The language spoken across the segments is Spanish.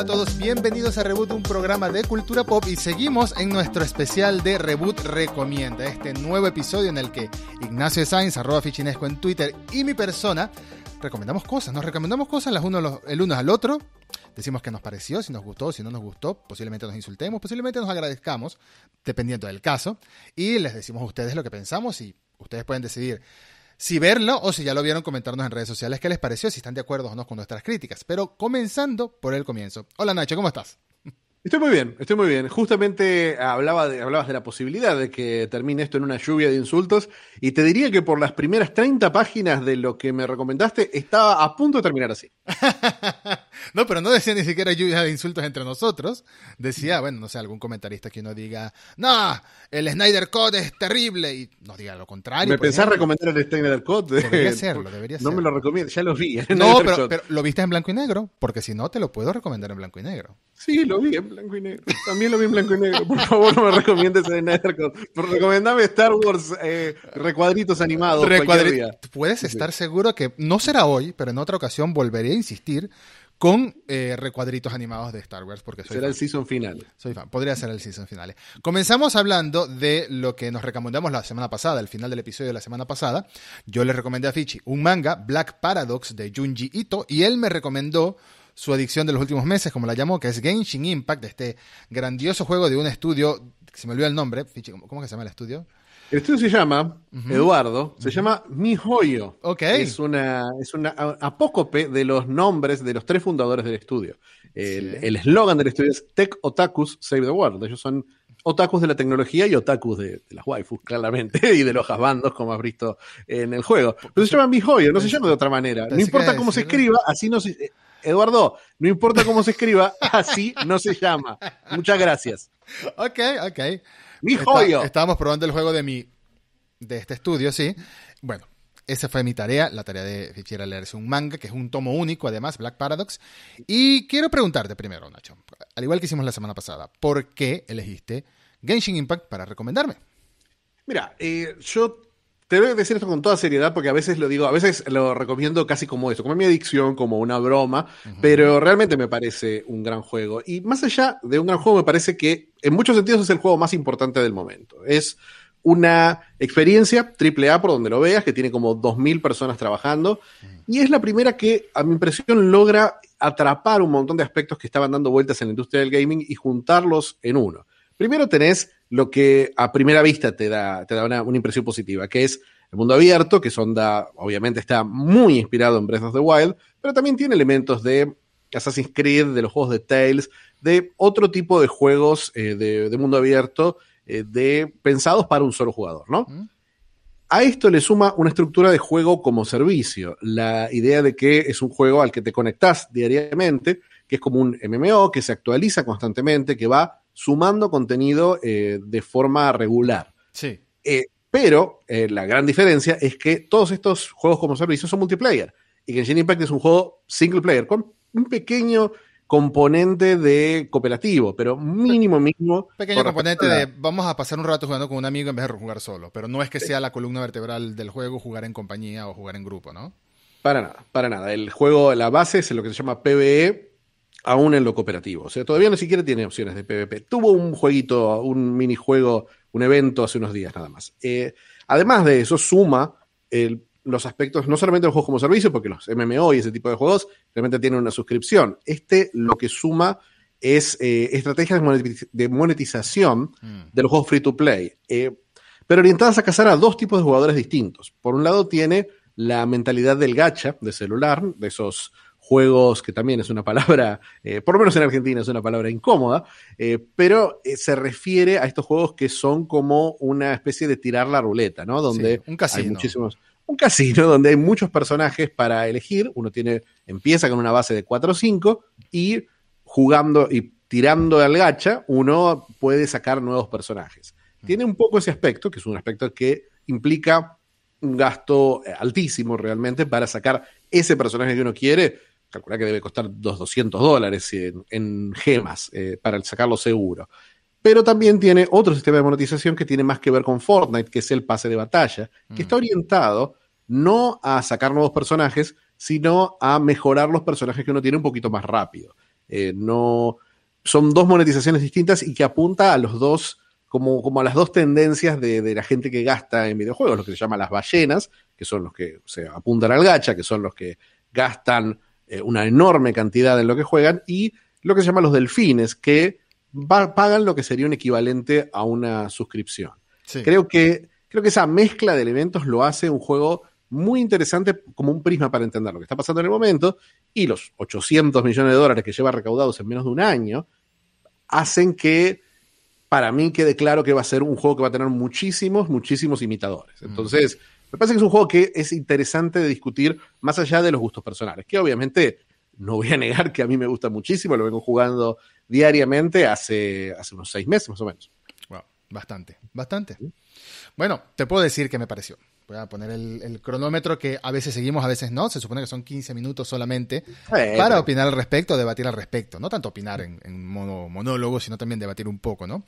Hola a todos, bienvenidos a Reboot, un programa de cultura pop y seguimos en nuestro especial de Reboot Recomienda, este nuevo episodio en el que Ignacio Sainz, arroba fichinesco en Twitter y mi persona recomendamos cosas, nos recomendamos cosas las uno, el uno al otro, decimos qué nos pareció, si nos gustó, si no nos gustó, posiblemente nos insultemos, posiblemente nos agradezcamos, dependiendo del caso, y les decimos a ustedes lo que pensamos y ustedes pueden decidir si verlo o si ya lo vieron, comentarnos en redes sociales qué les pareció, si están de acuerdo o no con nuestras críticas. Pero comenzando por el comienzo. Hola Nacho, ¿cómo estás? Estoy muy bien, estoy muy bien. Justamente hablaba hablabas de la posibilidad de que termine esto en una lluvia de insultos y te diría que por las primeras 30 páginas de lo que me recomendaste estaba a punto de terminar así. no, pero no decía ni siquiera lluvia de insultos entre nosotros. Decía, bueno, no sé, algún comentarista que uno diga, no, el Snyder Code es terrible y nos diga lo contrario. ¿Me pensás recomendar el Snyder Code? Debería serlo, debería No me lo recomiendo, ya lo vi. No, pero, pero, lo viste en blanco y negro, porque si no te lo puedo recomendar en blanco y negro. Sí, lo vi en blanco y negro. También lo vi en blanco y negro. Por favor, no me recomiendes el Nethercode. Recomendame Star Wars eh, recuadritos animados. Puedes estar seguro que no será hoy, pero en otra ocasión volveré a insistir con eh, recuadritos animados de Star Wars. Porque Será el season final. Soy fan. Podría ser el season final. Comenzamos hablando de lo que nos recomendamos la semana pasada, el final del episodio de la semana pasada. Yo le recomendé a Fichi un manga, Black Paradox, de Junji Ito, y él me recomendó su adicción de los últimos meses, como la llamó, que es Genshin Impact, este grandioso juego de un estudio, se me olvidó el nombre, ¿cómo que se llama el estudio? El estudio se llama, Eduardo, se llama MiHoYo. Ok. Es una, es una apócope de los nombres de los tres fundadores del estudio. El eslogan del estudio es Tech Otakus Save the World. Ellos son otakus de la tecnología y otakus de, las waifus, claramente, y de los jasbandos, como has visto en el juego. Pero se llama MiHoYo, no se llama de otra manera. No importa cómo se escriba, así no se Eduardo, no importa cómo se escriba, así no se llama. Muchas gracias. Ok, ok. Mi joyo. estábamos probando el juego de mi de este estudio, sí. Bueno, esa fue mi tarea. La tarea de Fichi era leerse un manga, que es un tomo único, además, Black Paradox. Y quiero preguntarte primero, Nacho, al igual que hicimos la semana pasada, ¿por qué elegiste Genshin Impact para recomendarme? Mira, eh, yo te voy a decir esto con toda seriedad porque a veces lo digo, a veces lo recomiendo casi como eso, como mi adicción, como una broma, pero realmente me parece un gran juego. Y más allá de un gran juego, me parece que en muchos sentidos es el juego más importante del momento. Es una experiencia triple A por donde lo veas, que tiene como 2.000 personas trabajando, y es la primera que, a mi impresión, logra atrapar un montón de aspectos que estaban dando vueltas en la industria del gaming y juntarlos en uno. Primero tenés lo que a primera vista te da, te da una, impresión positiva, que es el mundo abierto, que Sonda obviamente está muy inspirado en Breath of the Wild, pero también tiene elementos de Assassin's Creed, de los juegos de Tales, de otro tipo de juegos eh, de, mundo abierto, eh, de, pensados para un solo jugador, ¿no? A esto le suma una estructura de juego como servicio, la idea de que es un juego al que te conectás diariamente, que es como un MMO, que se actualiza constantemente, que va sumando contenido eh, de forma regular. Sí. Eh, pero eh, la gran diferencia es que todos estos juegos como servicio son multiplayer y que Genshin Impact es un juego single player con un pequeño componente de cooperativo, pero mínimo, mínimo. Pequeño componente de vamos a pasar un rato jugando con un amigo en vez de jugar solo, pero no es que sea la columna vertebral del juego jugar en compañía o jugar en grupo, ¿no? Para nada, para nada. El juego, la base es lo que se llama PvE, aún en lo cooperativo. O sea, todavía ni siquiera tiene opciones de PvP. Tuvo un jueguito, un minijuego, un evento hace unos días nada más. Eh, además de eso, suma los aspectos, no solamente los juegos como servicio, porque los MMO y ese tipo de juegos realmente tienen una suscripción. Este lo que suma es eh, estrategias de monetización mm. de los juegos free to play, eh, pero orientadas a cazar a dos tipos de jugadores distintos. Por un lado tiene la mentalidad del gacha de celular, de esos juegos, que también es una palabra, eh, por lo menos en Argentina es una palabra incómoda, eh, pero eh, se refiere a estos juegos que son como una especie de tirar la ruleta, ¿no? Donde un casino. hay muchísimos. Un casino donde hay muchos personajes para elegir. Uno tiene, empieza con una base de 4 o 5 y jugando y tirando al gacha, uno puede sacar nuevos personajes. Mm. Tiene un poco ese aspecto, que es un aspecto que implica un gasto altísimo realmente para sacar ese personaje que uno quiere calcula que debe costar 200 dólares en, gemas eh, para sacarlo seguro. Pero también tiene otro sistema de monetización que tiene más que ver con Fortnite, que es el pase de batalla, que está mm. orientado no a sacar nuevos personajes, sino a mejorar los personajes que uno tiene un poquito más rápido. Eh, no, son dos monetizaciones distintas y que apunta a los dos, como, como a las dos tendencias de, de, la gente que gasta en videojuegos, lo que se llama las ballenas, que son los que se apuntan al gacha, que son los que gastan eh, una enorme cantidad en lo que juegan, y lo que se llama los delfines, que va, pagan lo que sería un equivalente a una suscripción. Sí. Creo, que, creo que esa mezcla de elementos lo hace un juego muy interesante como un prisma para entender lo que está pasando en el momento y los 800 millones de dólares que lleva recaudados en menos de un año hacen que para mí quede claro que va a ser un juego que va a tener muchísimos, muchísimos imitadores. Entonces, me parece que es un juego que es interesante de discutir más allá de los gustos personales, que obviamente no voy a negar que a mí me gusta muchísimo, lo vengo jugando diariamente hace, hace unos seis meses más o menos. Wow, bastante, bastante. Bueno, te puedo decir qué me pareció. Voy a poner el, el, cronómetro que a veces seguimos, a veces no. Se supone que son 15 minutos solamente eh, para opinar al respecto, debatir al respecto. No tanto opinar en, en mono, monólogo, sino también debatir un poco, ¿no?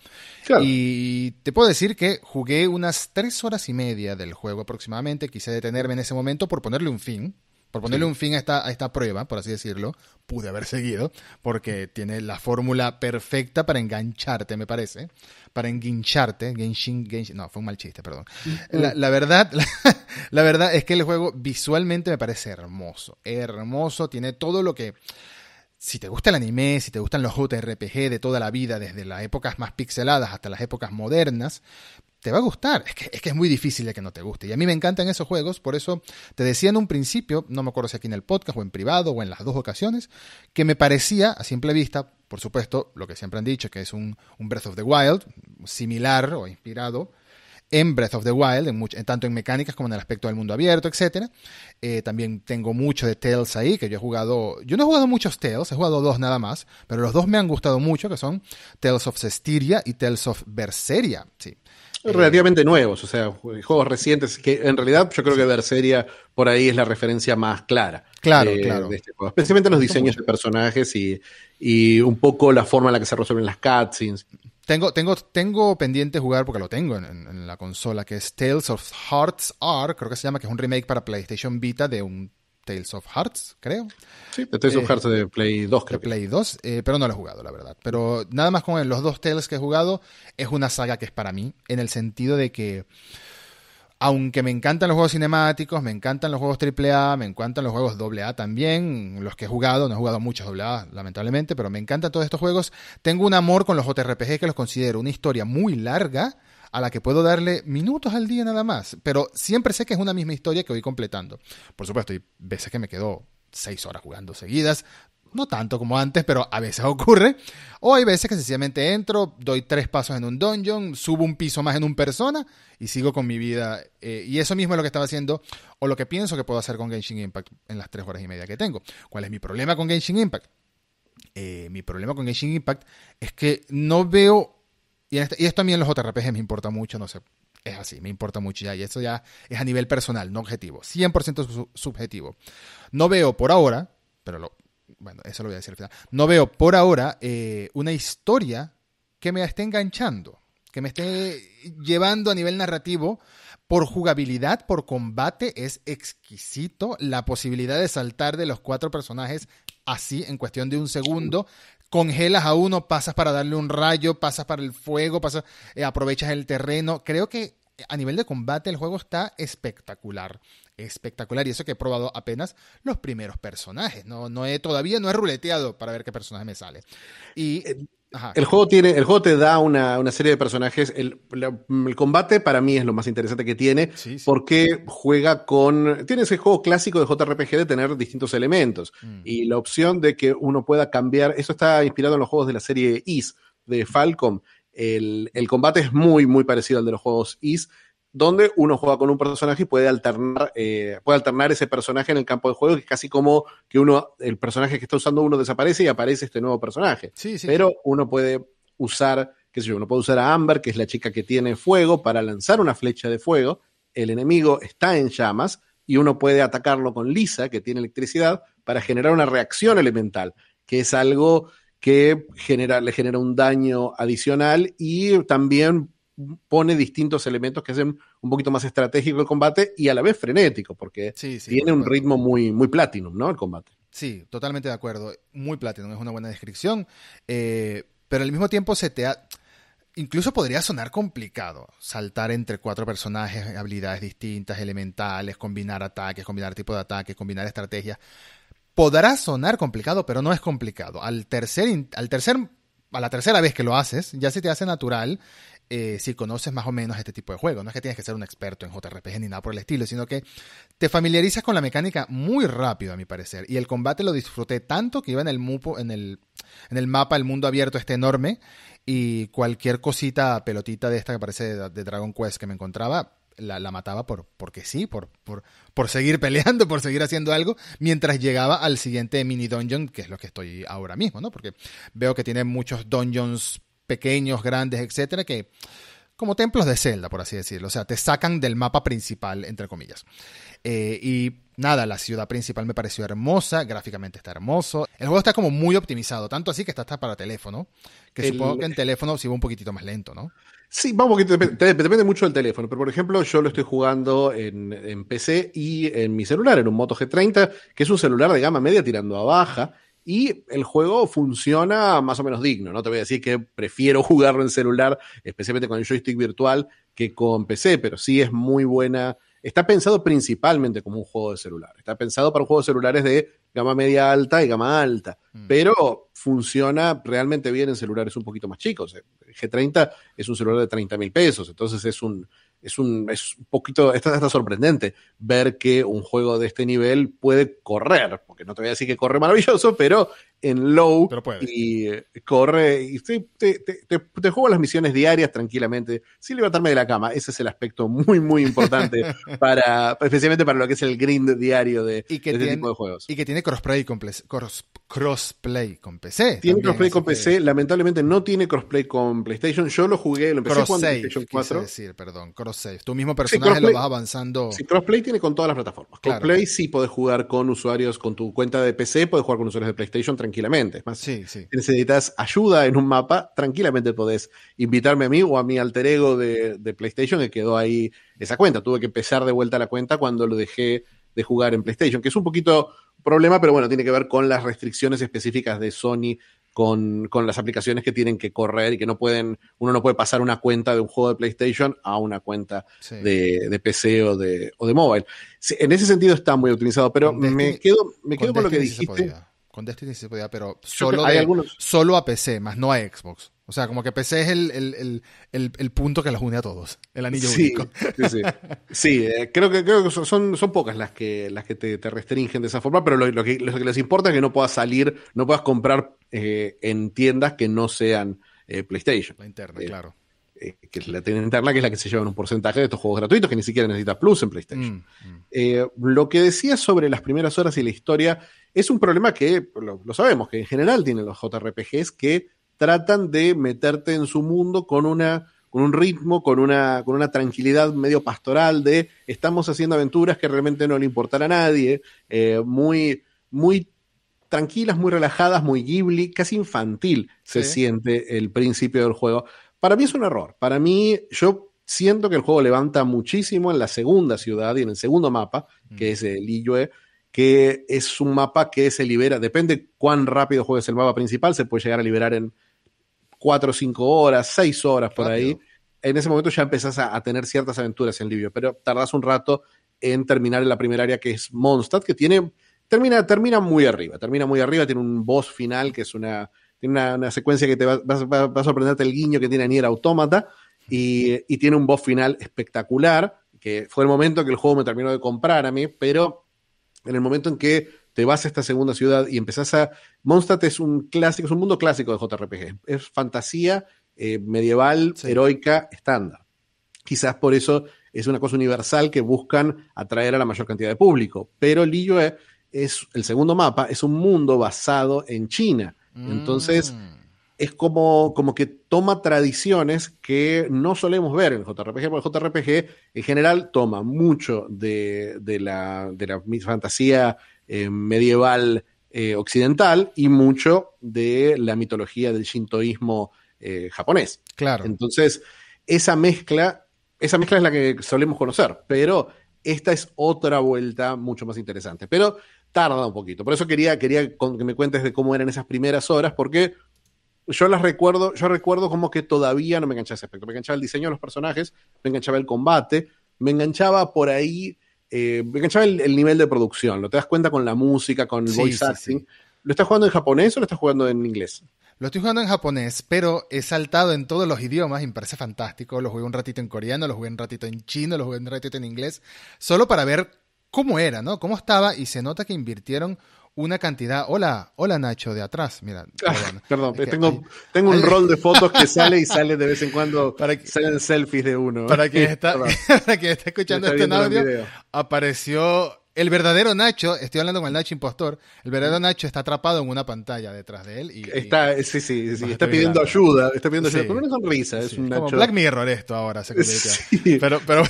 Claro. Y te puedo decir que jugué unas tres horas y media del juego aproximadamente. Quise detenerme en ese momento por ponerle un fin. Por ponerle sí. un fin a esta, a esta prueba, por así decirlo, pude haber seguido, porque tiene la fórmula perfecta para engancharte, me parece. Para enguincharte. Genshin, Genshin, no, fue un mal chiste, perdón. La, la verdad, la, la, verdad es que el juego visualmente me parece hermoso. Hermoso, tiene todo lo que. Si te gusta el anime, si te gustan los JRPG de toda la vida, desde las épocas más pixeladas hasta las épocas modernas, te va a gustar. Es que, es muy difícil de que no te guste. Y a mí me encantan esos juegos, por eso te decía en un principio, no me acuerdo si aquí en el podcast o en privado o en las dos ocasiones, que me parecía, a simple vista, por supuesto, lo que siempre han dicho, que es un, un Breath of the Wild, similar o inspirado en Breath of the Wild, en mucho, tanto en mecánicas como en el aspecto del mundo abierto, etc. Eh, también tengo mucho de Tales ahí, que yo he jugado, yo no he jugado muchos Tales, he jugado dos nada más, pero los dos me han gustado mucho, que son Tales of Cestiria y Tales of Berseria, sí. Relativamente eh, nuevos, o sea, juegos recientes, que en realidad yo creo que Berseria por ahí es la referencia más clara. Claro, de, claro. De este juego. Especialmente los diseños de personajes y, y un poco la forma en la que se resuelven las cutscenes. Tengo, tengo, tengo pendiente jugar, porque lo tengo en, en, en, la consola, que es Tales of Hearts R, creo que se llama, que es un remake para PlayStation Vita de un Tales of Hearts, creo. Sí, de Tales eh, of Hearts de Play 2, creo. De Play 2, eh, pero no lo he jugado, la verdad. Pero nada más con los dos Tales que he jugado, es una saga que es para mí, en el sentido de que aunque me encantan los juegos cinemáticos, me encantan los juegos AAA, me encantan los juegos AA también, los que he jugado, no he jugado muchos AA, lamentablemente, pero me encantan todos estos juegos. Tengo un amor con los JRPG que los considero una historia muy larga a la que puedo darle minutos al día nada más, pero siempre sé que es una misma historia que voy completando. Por supuesto, hay veces que me quedo seis horas jugando seguidas, no tanto como antes, pero a veces ocurre. O hay veces que sencillamente entro, doy tres pasos en un dungeon, subo un piso más en un persona y sigo con mi vida. Eh, y eso mismo es lo que estaba haciendo, o lo que pienso que puedo hacer con Genshin Impact en las tres horas y media que tengo. ¿Cuál es mi problema con Genshin Impact? Eh, mi problema con Genshin Impact es que no veo. Y, este, y esto a mí en los JRPG me importa mucho, no sé. Es así, me importa mucho ya. Y eso ya es a nivel personal, no objetivo. 100% subjetivo. No veo por ahora, pero bueno, eso lo voy a decir al final. No veo por ahora eh, una historia que me esté enganchando, que me esté llevando a nivel narrativo. Por jugabilidad, por combate, es exquisito. La posibilidad de saltar de los cuatro personajes así en cuestión de un segundo. Congelas a uno, pasas para darle un rayo, pasas para el fuego, pasas, eh, aprovechas el terreno. Creo que a nivel de combate el juego está espectacular espectacular. Y eso que he probado apenas los primeros personajes. No no he todavía no he ruleteado para ver qué personaje me sale. Y Ajá. El juego tiene, el juego te da una, una serie de personajes. El, la, el, combate para mí es lo más interesante que tiene, sí, sí. porque juega con. Tiene ese juego clásico de JRPG de tener distintos elementos. Mm. Y la opción de que uno pueda cambiar. Eso está inspirado en los juegos de la serie Is de Falcom. El, el combate es muy, muy parecido al de los juegos Is donde uno juega con un personaje y puede alternar, eh, puede alternar ese personaje en el campo de juego, que es casi como que uno, el personaje que está usando uno desaparece y aparece este nuevo personaje. Sí, sí, Pero uno puede usar, qué sé yo, uno puede usar a Amber, que es la chica que tiene fuego, para lanzar una flecha de fuego. El enemigo está en llamas y uno puede atacarlo con Lisa, que tiene electricidad, para generar una reacción elemental, que es algo que genera, le genera un daño adicional y también pone distintos elementos que hacen un poquito más estratégico el combate y a la vez frenético, porque sí, sí, tiene un ritmo muy, muy platinum, ¿no? El combate. Sí, totalmente de acuerdo. Muy Platinum, es una buena descripción. Eh, pero al mismo tiempo se te ha... Incluso podría sonar complicado saltar entre cuatro personajes, habilidades distintas, elementales, combinar ataques, combinar tipo de ataques, combinar estrategias. Podrá sonar complicado, pero no es complicado. Al tercer, al tercer, a la tercera vez que lo haces, ya se te hace natural eh, si conoces más o menos este tipo de juego. No es que tienes que ser un experto en JRPG ni nada por el estilo, sino que te familiarizas con la mecánica muy rápido, a mi parecer. Y el combate lo disfruté tanto que iba en el, mupo, en el, en el mapa, el mundo abierto este enorme, y cualquier cosita, pelotita de esta que parece de, Dragon Quest que me encontraba, la, mataba por, porque sí, por, por, por, seguir peleando, por seguir haciendo algo, mientras llegaba al siguiente mini dungeon, que es lo que estoy ahora mismo, ¿no? Porque veo que tiene muchos dungeons pequeños, grandes, etcétera, que como templos de celda, por así decirlo. O sea, te sacan del mapa principal, entre comillas. Eh, y nada, la ciudad principal me pareció hermosa, gráficamente está hermoso. El juego está como muy optimizado, tanto así que está hasta para teléfono, que supongo que en teléfono sí va un poquitito más lento, ¿no? Sí, va un poquito, depende, depende, mucho del teléfono, pero por ejemplo yo lo estoy jugando en, en, PC y en mi celular, en un Moto G30, que es un celular de gama media tirando a baja, y el juego funciona más o menos digno. No te voy a decir que prefiero jugarlo en celular, especialmente con el joystick virtual, que con PC, pero sí es muy buena. Está pensado principalmente como un juego de celular. Está pensado para un juego de celulares de gama media alta y gama alta, mm. pero funciona realmente bien en celulares un poquito más chicos. El G30 es un celular de 30 mil pesos, entonces es un, es un, es un poquito, está, está sorprendente ver que un juego de este nivel puede correr, no te voy a decir que corre maravilloso, pero en low y eh, corre y te, te, te, juego las misiones diarias tranquilamente sin levantarme de la cama. Ese es el aspecto muy, muy importante para, especialmente para lo que es el grind diario de, este tipo de juegos. Y que tiene crossplay con, cross, crossplay con PC. Tiene crossplay con PC, lamentablemente no tiene crossplay con PlayStation. Yo lo jugué, lo empecé PlayStation 4. decir, perdón, cross save. Tu mismo personaje lo vas avanzando. Sí, crossplay tiene con todas las plataformas. Crossplay sí puedes jugar con usuarios con tu cuenta de PC, puedes jugar con usuarios de PlayStation tranquilamente. Es más, si necesitas ayuda en un mapa, tranquilamente podés invitarme a mí o a mi alter ego de, PlayStation que quedó ahí esa cuenta. Tuve que empezar de vuelta la cuenta cuando lo dejé de jugar en PlayStation, que es un poquito problema, pero bueno, tiene que ver con las restricciones específicas de Sony con, las aplicaciones que tienen que correr y que no pueden, uno no puede pasar una cuenta de un juego de PlayStation a una cuenta de, PC o de, o de mobile. en ese sentido está muy optimizado, pero me quedo, me quedo con, lo que dijiste. Con Destiny se podía, pero solo, solo a PC, más no a Xbox. O sea, como que PC es el, punto que los une a todos, el anillo único. Sí, sí. sí eh, creo que, creo que son, son pocas las que, las que te, restringen de esa forma, pero lo, que, les importa es que no puedas salir, no puedas comprar eh, en tiendas que no sean eh, PlayStation. La interna, claro. que es la tienda interna, que es la que se lleva un porcentaje de estos juegos gratuitos, que ni siquiera necesita Plus en PlayStation. Mm, mm. lo que decía sobre las primeras horas y la historia es un problema que lo, sabemos, que en general tienen los JRPGs que tratan de meterte en su mundo con una con un ritmo, con una, con una tranquilidad medio pastoral de estamos haciendo aventuras que realmente no le importan a nadie, eh, muy, muy tranquilas, muy relajadas, muy Ghibli, casi infantil se siente el principio del juego. Para mí es un error. Para mí, yo siento que el juego levanta muchísimo en la segunda ciudad y en el segundo mapa, que mm. es el Liyue, que es un mapa que se libera, depende cuán rápido juegues el mapa principal, se puede llegar a liberar en 4 o 5 horas, 6 horas por ahí. En ese momento ya empezás a, tener ciertas aventuras en Libio, pero tardás un rato en terminar en la primera área que es Mondstadt, que tiene, termina, termina muy arriba, termina muy arriba, tiene un boss final que es una, tiene una, secuencia que te va, a sorprenderte el guiño que tiene Nier Automata y, y tiene un boss final espectacular, que fue el momento que el juego me terminó de comprar a mí, pero en el momento en que te vas a esta segunda ciudad y empezás a... Mondstadt es un clásico, es un mundo clásico de JRPG. Es fantasía eh, medieval, heroica, estándar. Quizás por eso es una cosa universal que buscan atraer a la mayor cantidad de público. Pero Liyue es el segundo mapa, es un mundo basado en China. Entonces, mm. es como, como que toma tradiciones que no solemos ver en el JRPG, porque el JRPG en general toma mucho de, la, de la fantasía eh, medieval eh, occidental y mucho de la mitología del shintoísmo eh, japonés. Claro. Entonces, esa mezcla, esa mezcla es la que solemos conocer, pero esta es otra vuelta mucho más interesante. Pero tarda un poquito. Por eso quería, quería que me cuentes de cómo eran esas primeras horas, porque yo las recuerdo, yo recuerdo como que todavía no me enganchaba ese aspecto. Me enganchaba el diseño de los personajes, me enganchaba el combate, me enganchaba por ahí, eh, enganchaba el, nivel de producción. Lo te das cuenta con la música, con el voice acting. ¿Lo estás jugando en japonés o lo estás jugando en inglés? Lo estoy jugando en japonés, pero he saltado en todos los idiomas y me parece fantástico. Lo jugué un ratito en coreano, lo jugué un ratito en chino, lo jugué un ratito en inglés, solo para ver cómo era, ¿no? Cómo estaba y se nota que invirtieron una cantidad. Hola, hola Nacho, de atrás. Mira, perdón, tengo, tengo un rol de fotos que sale y sale de vez en cuando. Para que, salen selfies de uno. Para quien está, para quien está escuchando este audio, apareció el verdadero Nacho. Estoy hablando con el Nacho impostor. El verdadero Nacho está atrapado en una pantalla detrás de él. Y, está, sí, sí, sí, está pidiendo ayuda. Está pidiendo ayuda con una sonrisa. Es un Nacho. Como Black Mirror esto ahora se Pero, pero.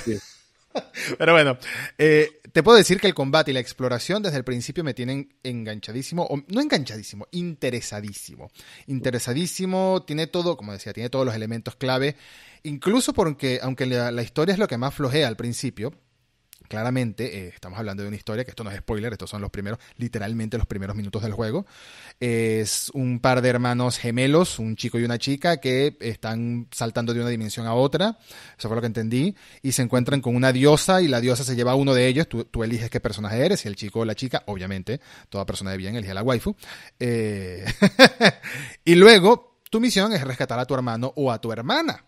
Pero bueno, eh, te puedo decir que el combate y la exploración desde el principio me tienen enganchadísimo, o no enganchadísimo, interesadísimo. Interesadísimo, tiene todo, como decía, tiene todos los elementos clave, incluso porque, aunque la historia es lo que más flojea al principio, claramente, eh, estamos hablando de una historia, que esto no es spoiler, estos son los primeros, literalmente los primeros minutos del juego. Es un par de hermanos gemelos, un chico y una chica, que están saltando de una dimensión a otra, eso fue lo que entendí, y se encuentran con una diosa y la diosa se lleva a uno de ellos, tú, eliges qué personaje eres, y el chico o la chica, obviamente, toda persona de bien elige a la waifu. Eh, y luego, tu misión es rescatar a tu hermano o a tu hermana.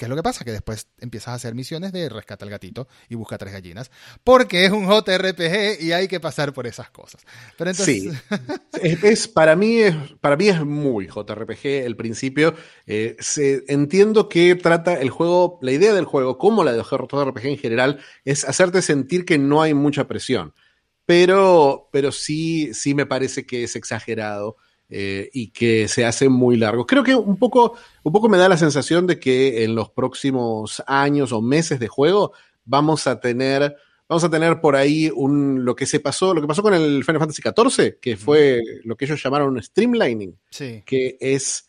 ¿Qué es lo que pasa? Que después empiezas a hacer misiones de rescata al gatito y busca tres gallinas. Porque es un JRPG y hay que pasar por esas cosas. Pero entonces... Sí. es, para, mí es, para mí es muy JRPG el principio. Eh, entiendo que trata el juego, la idea del juego, como la de JRPG en general, es hacerte sentir que no hay mucha presión. Pero, pero sí, sí me parece que es exagerado. Eh, y que se hace muy largo. Creo que un poco, un poco me da la sensación de que en los próximos años o meses de juego vamos a tener, vamos a tener por ahí un, lo que se pasó, lo que pasó con el Final Fantasy XIV, que fue lo que ellos llamaron streamlining, que es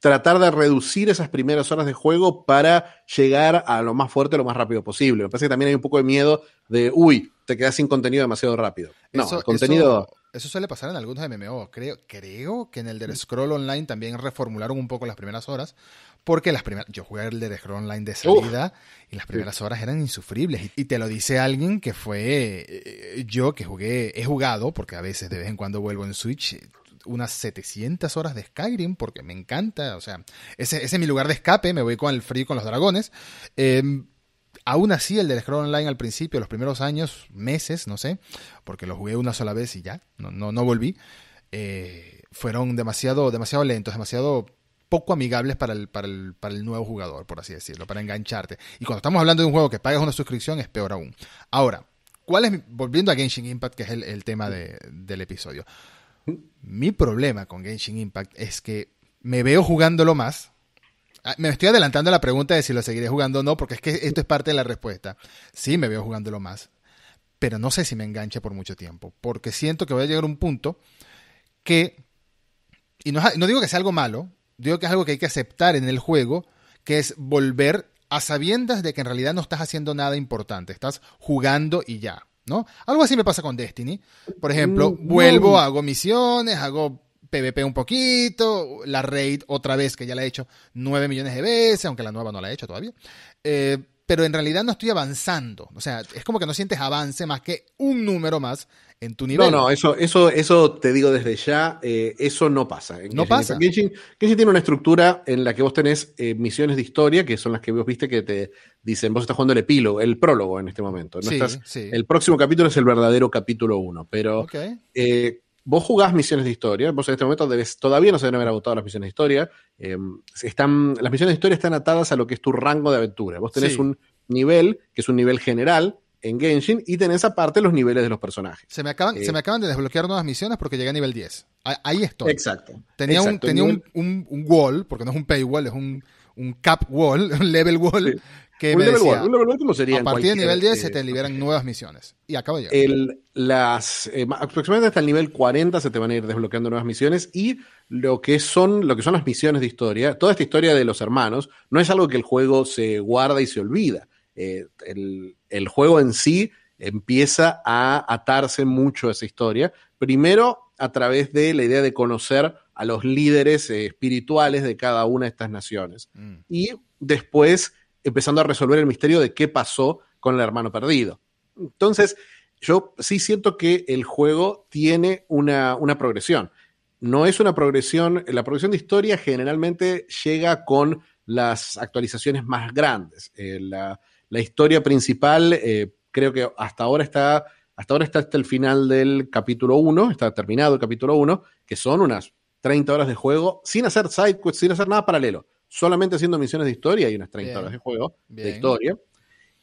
tratar de reducir esas primeras horas de juego para llegar a lo más fuerte lo más rápido posible. Me parece que también hay un poco de miedo de, uy, te quedas sin contenido demasiado rápido. No, el contenido... Eso suele pasar en algunos MMO. Creo, creo que en el del Scroll Online también reformularon un poco las primeras horas. Porque las primeras. Yo jugué el de Scroll Online de salida y las primeras horas eran insufribles. Y te lo dice alguien que fue. Eh, yo que jugué. He jugado, porque a veces de vez en cuando vuelvo en Switch unas 700 horas de Skyrim porque me encanta, o sea, ese, ese es mi lugar de escape, me voy con el frío con los dragones. Eh, Aún así, el del Scroll Online al principio, los primeros años, meses, no sé, porque lo jugué una sola vez y ya, no, no, no volví, eh, fueron demasiado, demasiado lentos, demasiado poco amigables para el, para, el, para el nuevo jugador, por así decirlo, para engancharte. Y cuando estamos hablando de un juego que pagas una suscripción, es peor aún. Ahora, ¿cuál es volviendo a Genshin Impact, que es el, el tema de, del episodio? Mi problema con Genshin Impact es que me veo jugándolo más, me estoy adelantando a la pregunta de si lo seguiré jugando o no, porque es que esto es parte de la respuesta. Sí, me veo jugándolo más, pero no sé si me enganche por mucho tiempo, porque siento que voy a llegar a un punto que, y no, no digo que sea algo malo, digo que es algo que hay que aceptar en el juego, que es volver a sabiendas de que en realidad no estás haciendo nada importante, estás jugando y ya, ¿no? Algo así me pasa con Destiny. Por ejemplo, mm, vuelvo, hago misiones, hago PvP un poquito, la raid otra vez, que ya la he hecho 9 millones de veces, aunque la nueva no la he hecho todavía. Eh, pero en realidad no estoy avanzando. O sea, es como que no sientes avance más que un número más en tu nivel. No, no, eso, eso, eso te digo desde ya, eh, eso no pasa. no pasa. Genshin, tiene una estructura en la que vos tenés eh, misiones de historia, que son las que vos viste que te dicen, vos estás jugando el epílogo, el prólogo en este momento. No sí, El próximo capítulo es el verdadero capítulo 1, pero vos jugás misiones de historia, vos en este momento debes, todavía no se deben haber agotado las misiones de historia, eh, están, las misiones de historia están atadas a lo que es tu rango de aventura. Vos tenés un nivel, que es un nivel general en Genshin, y tenés aparte los niveles de los personajes. Se me acaban, se me acaban de desbloquear nuevas misiones porque llegué a nivel 10. Ahí estoy. Exacto. Tenía, Un, tenía un, un, wall, porque no es un paywall, es un, un cap wall, un level wall, un level decía, un level sería a partir del nivel 10 se te liberan nuevas misiones. Y acabo de llegar. las, eh, aproximadamente hasta el nivel 40 se te van a ir desbloqueando nuevas misiones y lo que son, lo que son las misiones de historia, toda esta historia de los hermanos, no es algo que el juego se guarda y se olvida. Eh, el, el, juego en sí empieza a atarse mucho a esa historia. Primero, a través de la idea de conocer a los líderes eh, espirituales de cada una de estas naciones. Mm. Y después, empezando a resolver el misterio de qué pasó con el hermano perdido. Entonces, yo sí siento que el juego tiene una, una progresión. No es una progresión, la progresión de historia generalmente llega con las actualizaciones más grandes. Eh, la, la, historia principal eh, creo que hasta ahora está hasta ahora está hasta el final del capítulo 1, está terminado el capítulo 1, que son unas 30 horas de juego sin hacer sidequests, sin hacer nada paralelo, solamente haciendo misiones de historia y unas 30 horas de juego de historia.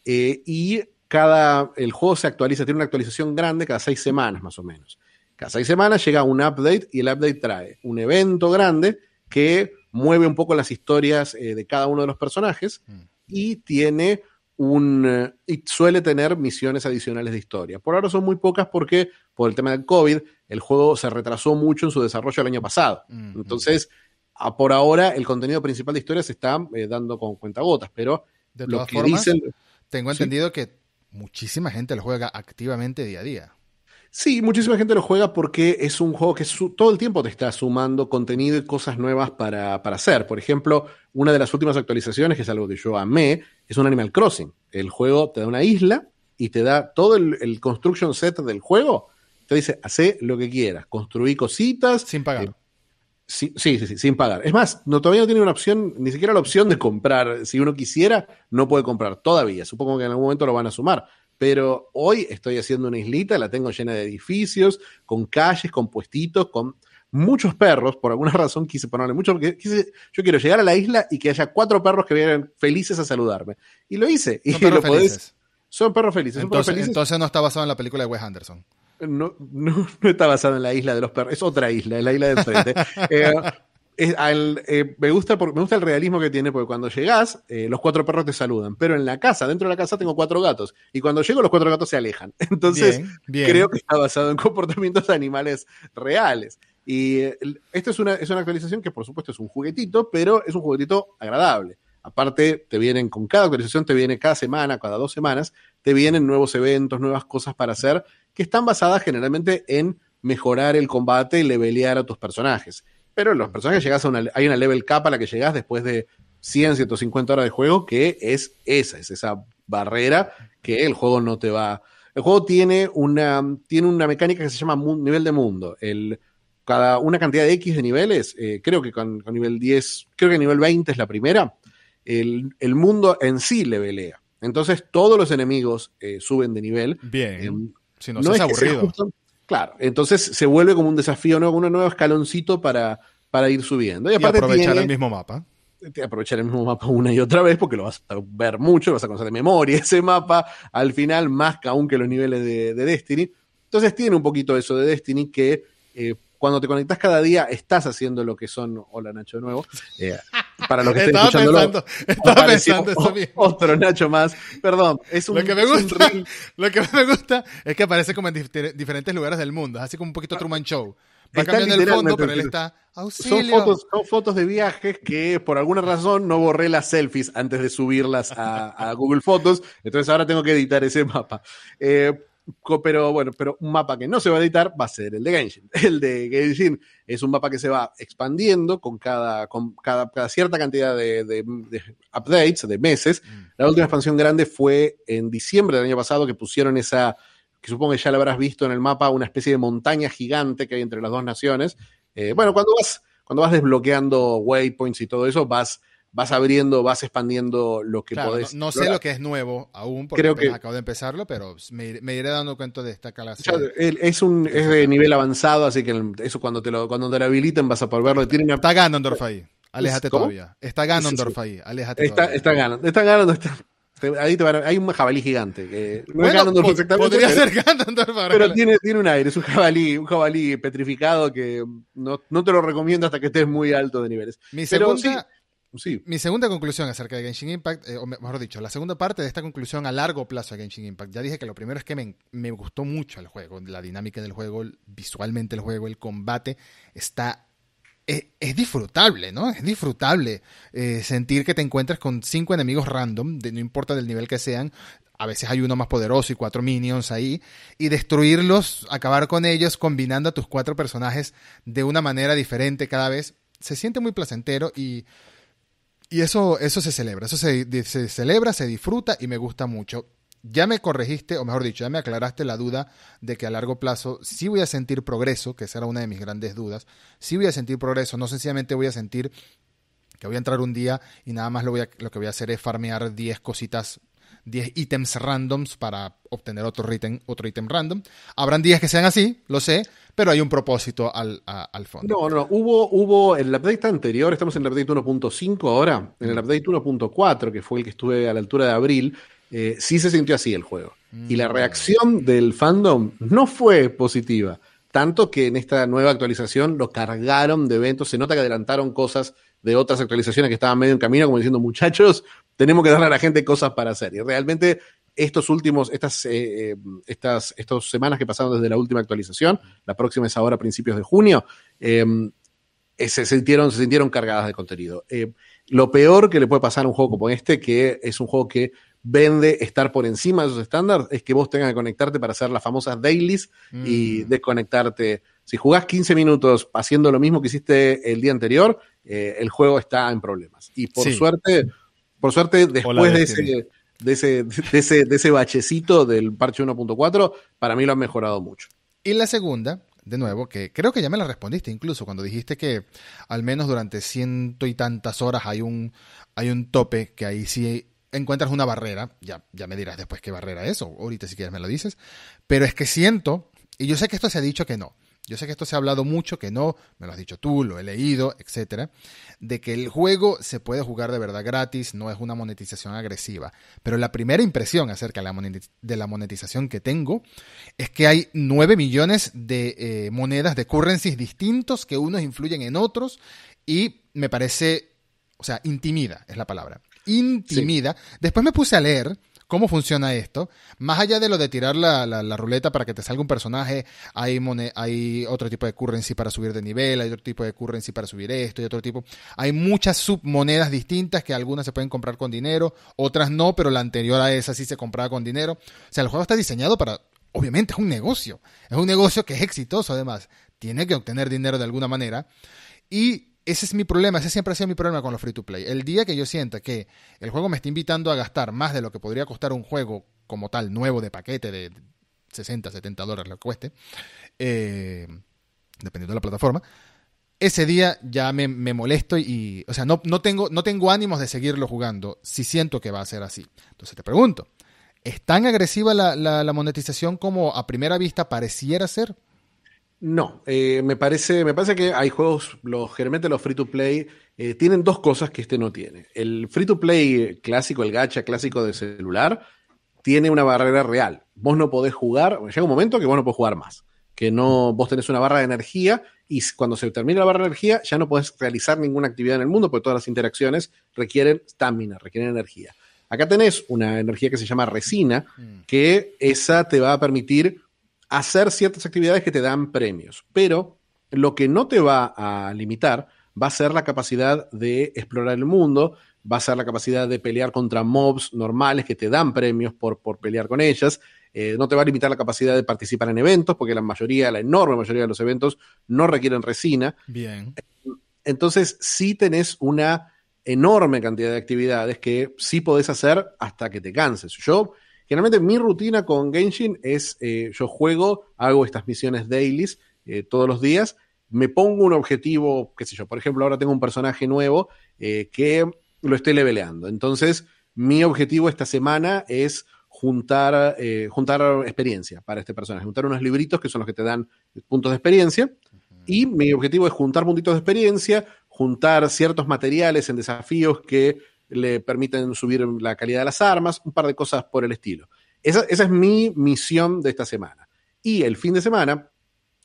Eh, y cada, el juego se actualiza, tiene una actualización grande cada seis semanas más o menos. Cada seis semanas llega un update y el update trae un evento grande que mueve un poco las historias eh, de cada uno de los personajes mm. y tiene un, eh, y suele tener misiones adicionales de historia. Por ahora son muy pocas porque por el tema del COVID el juego se retrasó mucho en su desarrollo el año pasado. Entonces, por ahora el contenido principal de historia se está eh, dando con cuentagotas, pero de lo que dicen... Tengo entendido que muchísima gente lo juega activamente día a día. Sí, muchísima gente lo juega porque es un juego que todo el tiempo te está sumando contenido y cosas nuevas para, hacer. Por ejemplo, una de las últimas actualizaciones, que es algo que yo amé, es un Animal Crossing. El juego te da una isla y te da todo el, construction set del juego. Te dice, hace lo que quieras, construí cositas. Sin pagar. Eh, sí, sí, sí, sin pagar. Es más, no, todavía no tiene una opción, ni siquiera la opción de comprar. Si uno quisiera, no puede comprar todavía. Supongo que en algún momento lo van a sumar pero hoy estoy haciendo una islita, la tengo llena de edificios, con calles, con puestitos, con muchos perros, por alguna razón quise ponerle mucho, porque yo quiero llegar a la isla y que haya cuatro perros que vienen felices a saludarme. Y lo hice. Son perros felices. Son perros felices. Entonces, no está basado en la película de Wes Anderson. No, no, está basado en la isla de los perros, es otra isla, es la isla de enfrente. eh, eh, me, gusta me gusta el realismo que tiene, porque cuando llegás, eh, los cuatro perros te saludan, pero en la casa, dentro de la casa, tengo cuatro gatos, y cuando llego, los cuatro gatos se alejan. Entonces, creo que está basado en comportamientos animales reales. Y esto es una, es una actualización que, por supuesto, es un juguetito, pero es un juguetito agradable. Aparte, te vienen con cada actualización, te viene cada semana, cada dos semanas, te vienen nuevos eventos, nuevas cosas para hacer, que están basadas generalmente en mejorar el combate y levelear a tus personajes pero los personajes llegas a una, hay una level cap a la que llegas después de 100, 150 horas de juego, que es esa, es esa barrera que el juego no te va. El juego tiene una, tiene una mecánica que se llama nivel de mundo. El, cada una cantidad de X de niveles, eh, creo que con, nivel 10, creo que nivel 20 es la primera, el, mundo en sí levelea. Entonces todos los enemigos eh, suben de nivel. Bien. Si no, es aburrido. Claro, entonces se vuelve como un desafío, ¿no? Un nuevo escaloncito para, para ir subiendo. Y, aprovechar el mismo mapa. Aprovechar el mismo mapa una y otra vez porque lo vas a ver mucho, lo vas a conocer de memoria ese mapa, al final más que aún que los niveles de, Destiny. Entonces tiene un poquito eso de Destiny que eh, cuando te conectas cada día estás haciendo lo que son. Hola Nacho de nuevo. Eh, para los que estén escuchándolo. estaba pensando eso bien. Otro Nacho más. Perdón. Es un, lo que me gusta, lo que me gusta es que aparece como en diferentes lugares del mundo, así como un poquito Truman Show. Va cambiando el fondo, pero él está Son fotos, son fotos de viajes que por alguna razón no borré las selfies antes de subirlas a, a Google Fotos. Entonces ahora tengo que editar ese mapa. Eh, pero bueno, pero un mapa que no se va a editar va a ser el de Genshin. El de Genshin es un mapa que se va expandiendo con cada, con cada, cierta cantidad de, updates, de meses. Mm. La última expansión grande fue en diciembre del año pasado que pusieron esa, que supongo que ya la habrás visto en el mapa, una especie de montaña gigante que hay entre las dos naciones. Eh, bueno, cuando vas, cuando vas desbloqueando waypoints y todo eso, vas vas abriendo, vas expandiendo lo que podés. No, sé lo que es nuevo aún, porque Creo que, acabo de empezarlo, pero me, iré dando cuenta de esta clase. es un es de nivel avanzado, así que eso cuando te lo, cuando te lo habiliten vas a poder verlo. Tiene Está Ganondorf ahí. Aléjate todavía. Está Ganondorf ahí. Aléjate está, todavía. Está Ganondorf. Está Ganondorf. Ahí te van hay un jabalí gigante. Que no es Ganondorf exactamente. Podría ser Ganondorf Pero tiene, tiene un aire, es un jabalí, un jabalí petrificado que no, no te lo recomiendo hasta que estés muy alto de niveles. Mi segunda, mi segunda conclusión acerca de Genshin Impact, eh, o mejor dicho, la segunda parte de esta conclusión a largo plazo de Genshin Impact, ya dije que lo primero es que me, gustó mucho el juego, la dinámica del juego, visualmente el juego, el combate está es, disfrutable, ¿no? Es disfrutable eh, sentir que te encuentras con cinco enemigos random, de, no importa del nivel que sean. A veces hay uno más poderoso y cuatro minions ahí. Y destruirlos, acabar con ellos, combinando a tus cuatro personajes de una manera diferente cada vez. Se siente muy placentero y, y eso, eso se celebra. Eso se, se celebra, se disfruta y me gusta mucho ya me corregiste, o mejor dicho, ya me aclaraste la duda de que a largo plazo sí voy a sentir progreso, que esa era una de mis grandes dudas. Sí voy a sentir progreso, no sencillamente voy a sentir que voy a entrar un día y nada más lo, voy a, lo que voy a hacer es farmear 10 cositas 10 ítems randoms para obtener otro ítem, otro ítem random. Habrán días que sean así, lo sé, pero hay un propósito al, al fondo. No, no, hubo, hubo en el update anterior, estamos en el update 1.5 ahora, en el update 1.4, que fue el que estuve a la altura de abril, eh, sí se sintió así el juego. Y la mm. reacción del fandom no fue positiva. Tanto que en esta nueva actualización lo cargaron de eventos. Se nota que adelantaron cosas de otras actualizaciones que estaban medio en camino, como diciendo, muchachos, tenemos que darle a la gente cosas para hacer. Y realmente estos últimos, estas, eh, eh, estas, estas semanas que pasaron desde la última actualización, la próxima es ahora a principios de junio, se, sintieron, se sintieron cargadas de contenido. lo peor que le puede pasar a un juego como este, que es un juego que vende estar por encima de esos estándares es que vos tengas que conectarte para hacer las famosas dailies y mm. desconectarte. Si jugás 15 minutos haciendo lo mismo que hiciste el día anterior, eh, el juego está en problemas. Y por suerte, por suerte, después de ese, de ese, de, ese, de ese bachecito del parche 1.4, para mí lo han mejorado mucho. Y la segunda, de nuevo, que creo que ya me la respondiste incluso cuando dijiste que al menos durante ciento y tantas horas hay un, hay un tope que ahí sí encuentras una barrera, ya, ya me dirás después qué barrera es, o ahorita si quieres me lo dices, pero es que siento, y yo sé que esto se ha dicho que no, yo sé que esto se ha hablado mucho, que no, me lo has dicho tú, lo he leído, etcétera, de que el juego se puede jugar de verdad gratis, no es una monetización agresiva. Pero la primera impresión acerca de la monetización que tengo es que hay 9 millones de eh, monedas de currencies distintos que unos influyen en otros y me parece, o sea, intimida es la palabra intimida. Después me puse a leer cómo funciona esto. Más allá de lo de tirar la, la, ruleta para que te salga un personaje, hay, hay otro tipo de currency para subir de nivel, hay otro tipo de currency para subir esto y otro tipo. Hay muchas submonedas distintas que algunas se pueden comprar con dinero, otras no, pero la anterior a esa sí se compraba con dinero. O sea, el juego está diseñado para... Obviamente es un negocio. Es un negocio que es exitoso además. Tiene que obtener dinero de alguna manera. Y ese es mi problema, ese siempre ha sido mi problema con los free to play. El día que yo sienta que el juego me está invitando a gastar más de lo que podría costar un juego como tal, nuevo de paquete de 60, 70 dólares lo que cueste, eh, dependiendo de la plataforma, ese día ya me, molesto y, o sea, no, no, tengo, no tengo ánimos de seguirlo jugando si siento que va a ser así. Entonces te pregunto, ¿es tan agresiva la, la monetización como a primera vista pareciera ser? No, eh, me, parece, me parece que hay juegos, los, generalmente los free to play, eh, tienen dos cosas que este no tiene. El free to play clásico, el gacha clásico de celular, tiene una barrera real. Vos no podés jugar, llega un momento que vos no podés jugar más. Que no, vos tenés una barra de energía y cuando se termina la barra de energía ya no podés realizar ninguna actividad en el mundo porque todas las interacciones requieren estamina, requieren energía. Acá tenés una energía que se llama resina, mm. que esa te va a permitir hacer ciertas actividades que te dan premios, pero lo que no te va a limitar va a ser la capacidad de explorar el mundo, va a ser la capacidad de pelear contra mobs normales que te dan premios por, por pelear con ellas. Eh, no te va a limitar la capacidad de participar en eventos, porque la mayoría, la enorme mayoría de los eventos no requieren resina. Bien. Entonces, sí tenés una enorme cantidad de actividades que sí podés hacer hasta que te canses. Yo Generalmente mi rutina con Genshin es, eh, yo juego, hago estas misiones dailies eh, todos los días, me pongo un objetivo, qué sé yo, por ejemplo, ahora tengo un personaje nuevo eh, que lo estoy leveleando. Entonces, mi objetivo esta semana es juntar, juntar experiencia para este personaje, juntar unos libritos que son los que te dan puntos de experiencia. Y mi objetivo es juntar puntitos de experiencia, juntar ciertos materiales en desafíos que le permiten subir la calidad de las armas, un par de cosas por el estilo. Esa, es mi misión de esta semana. Y el fin de semana,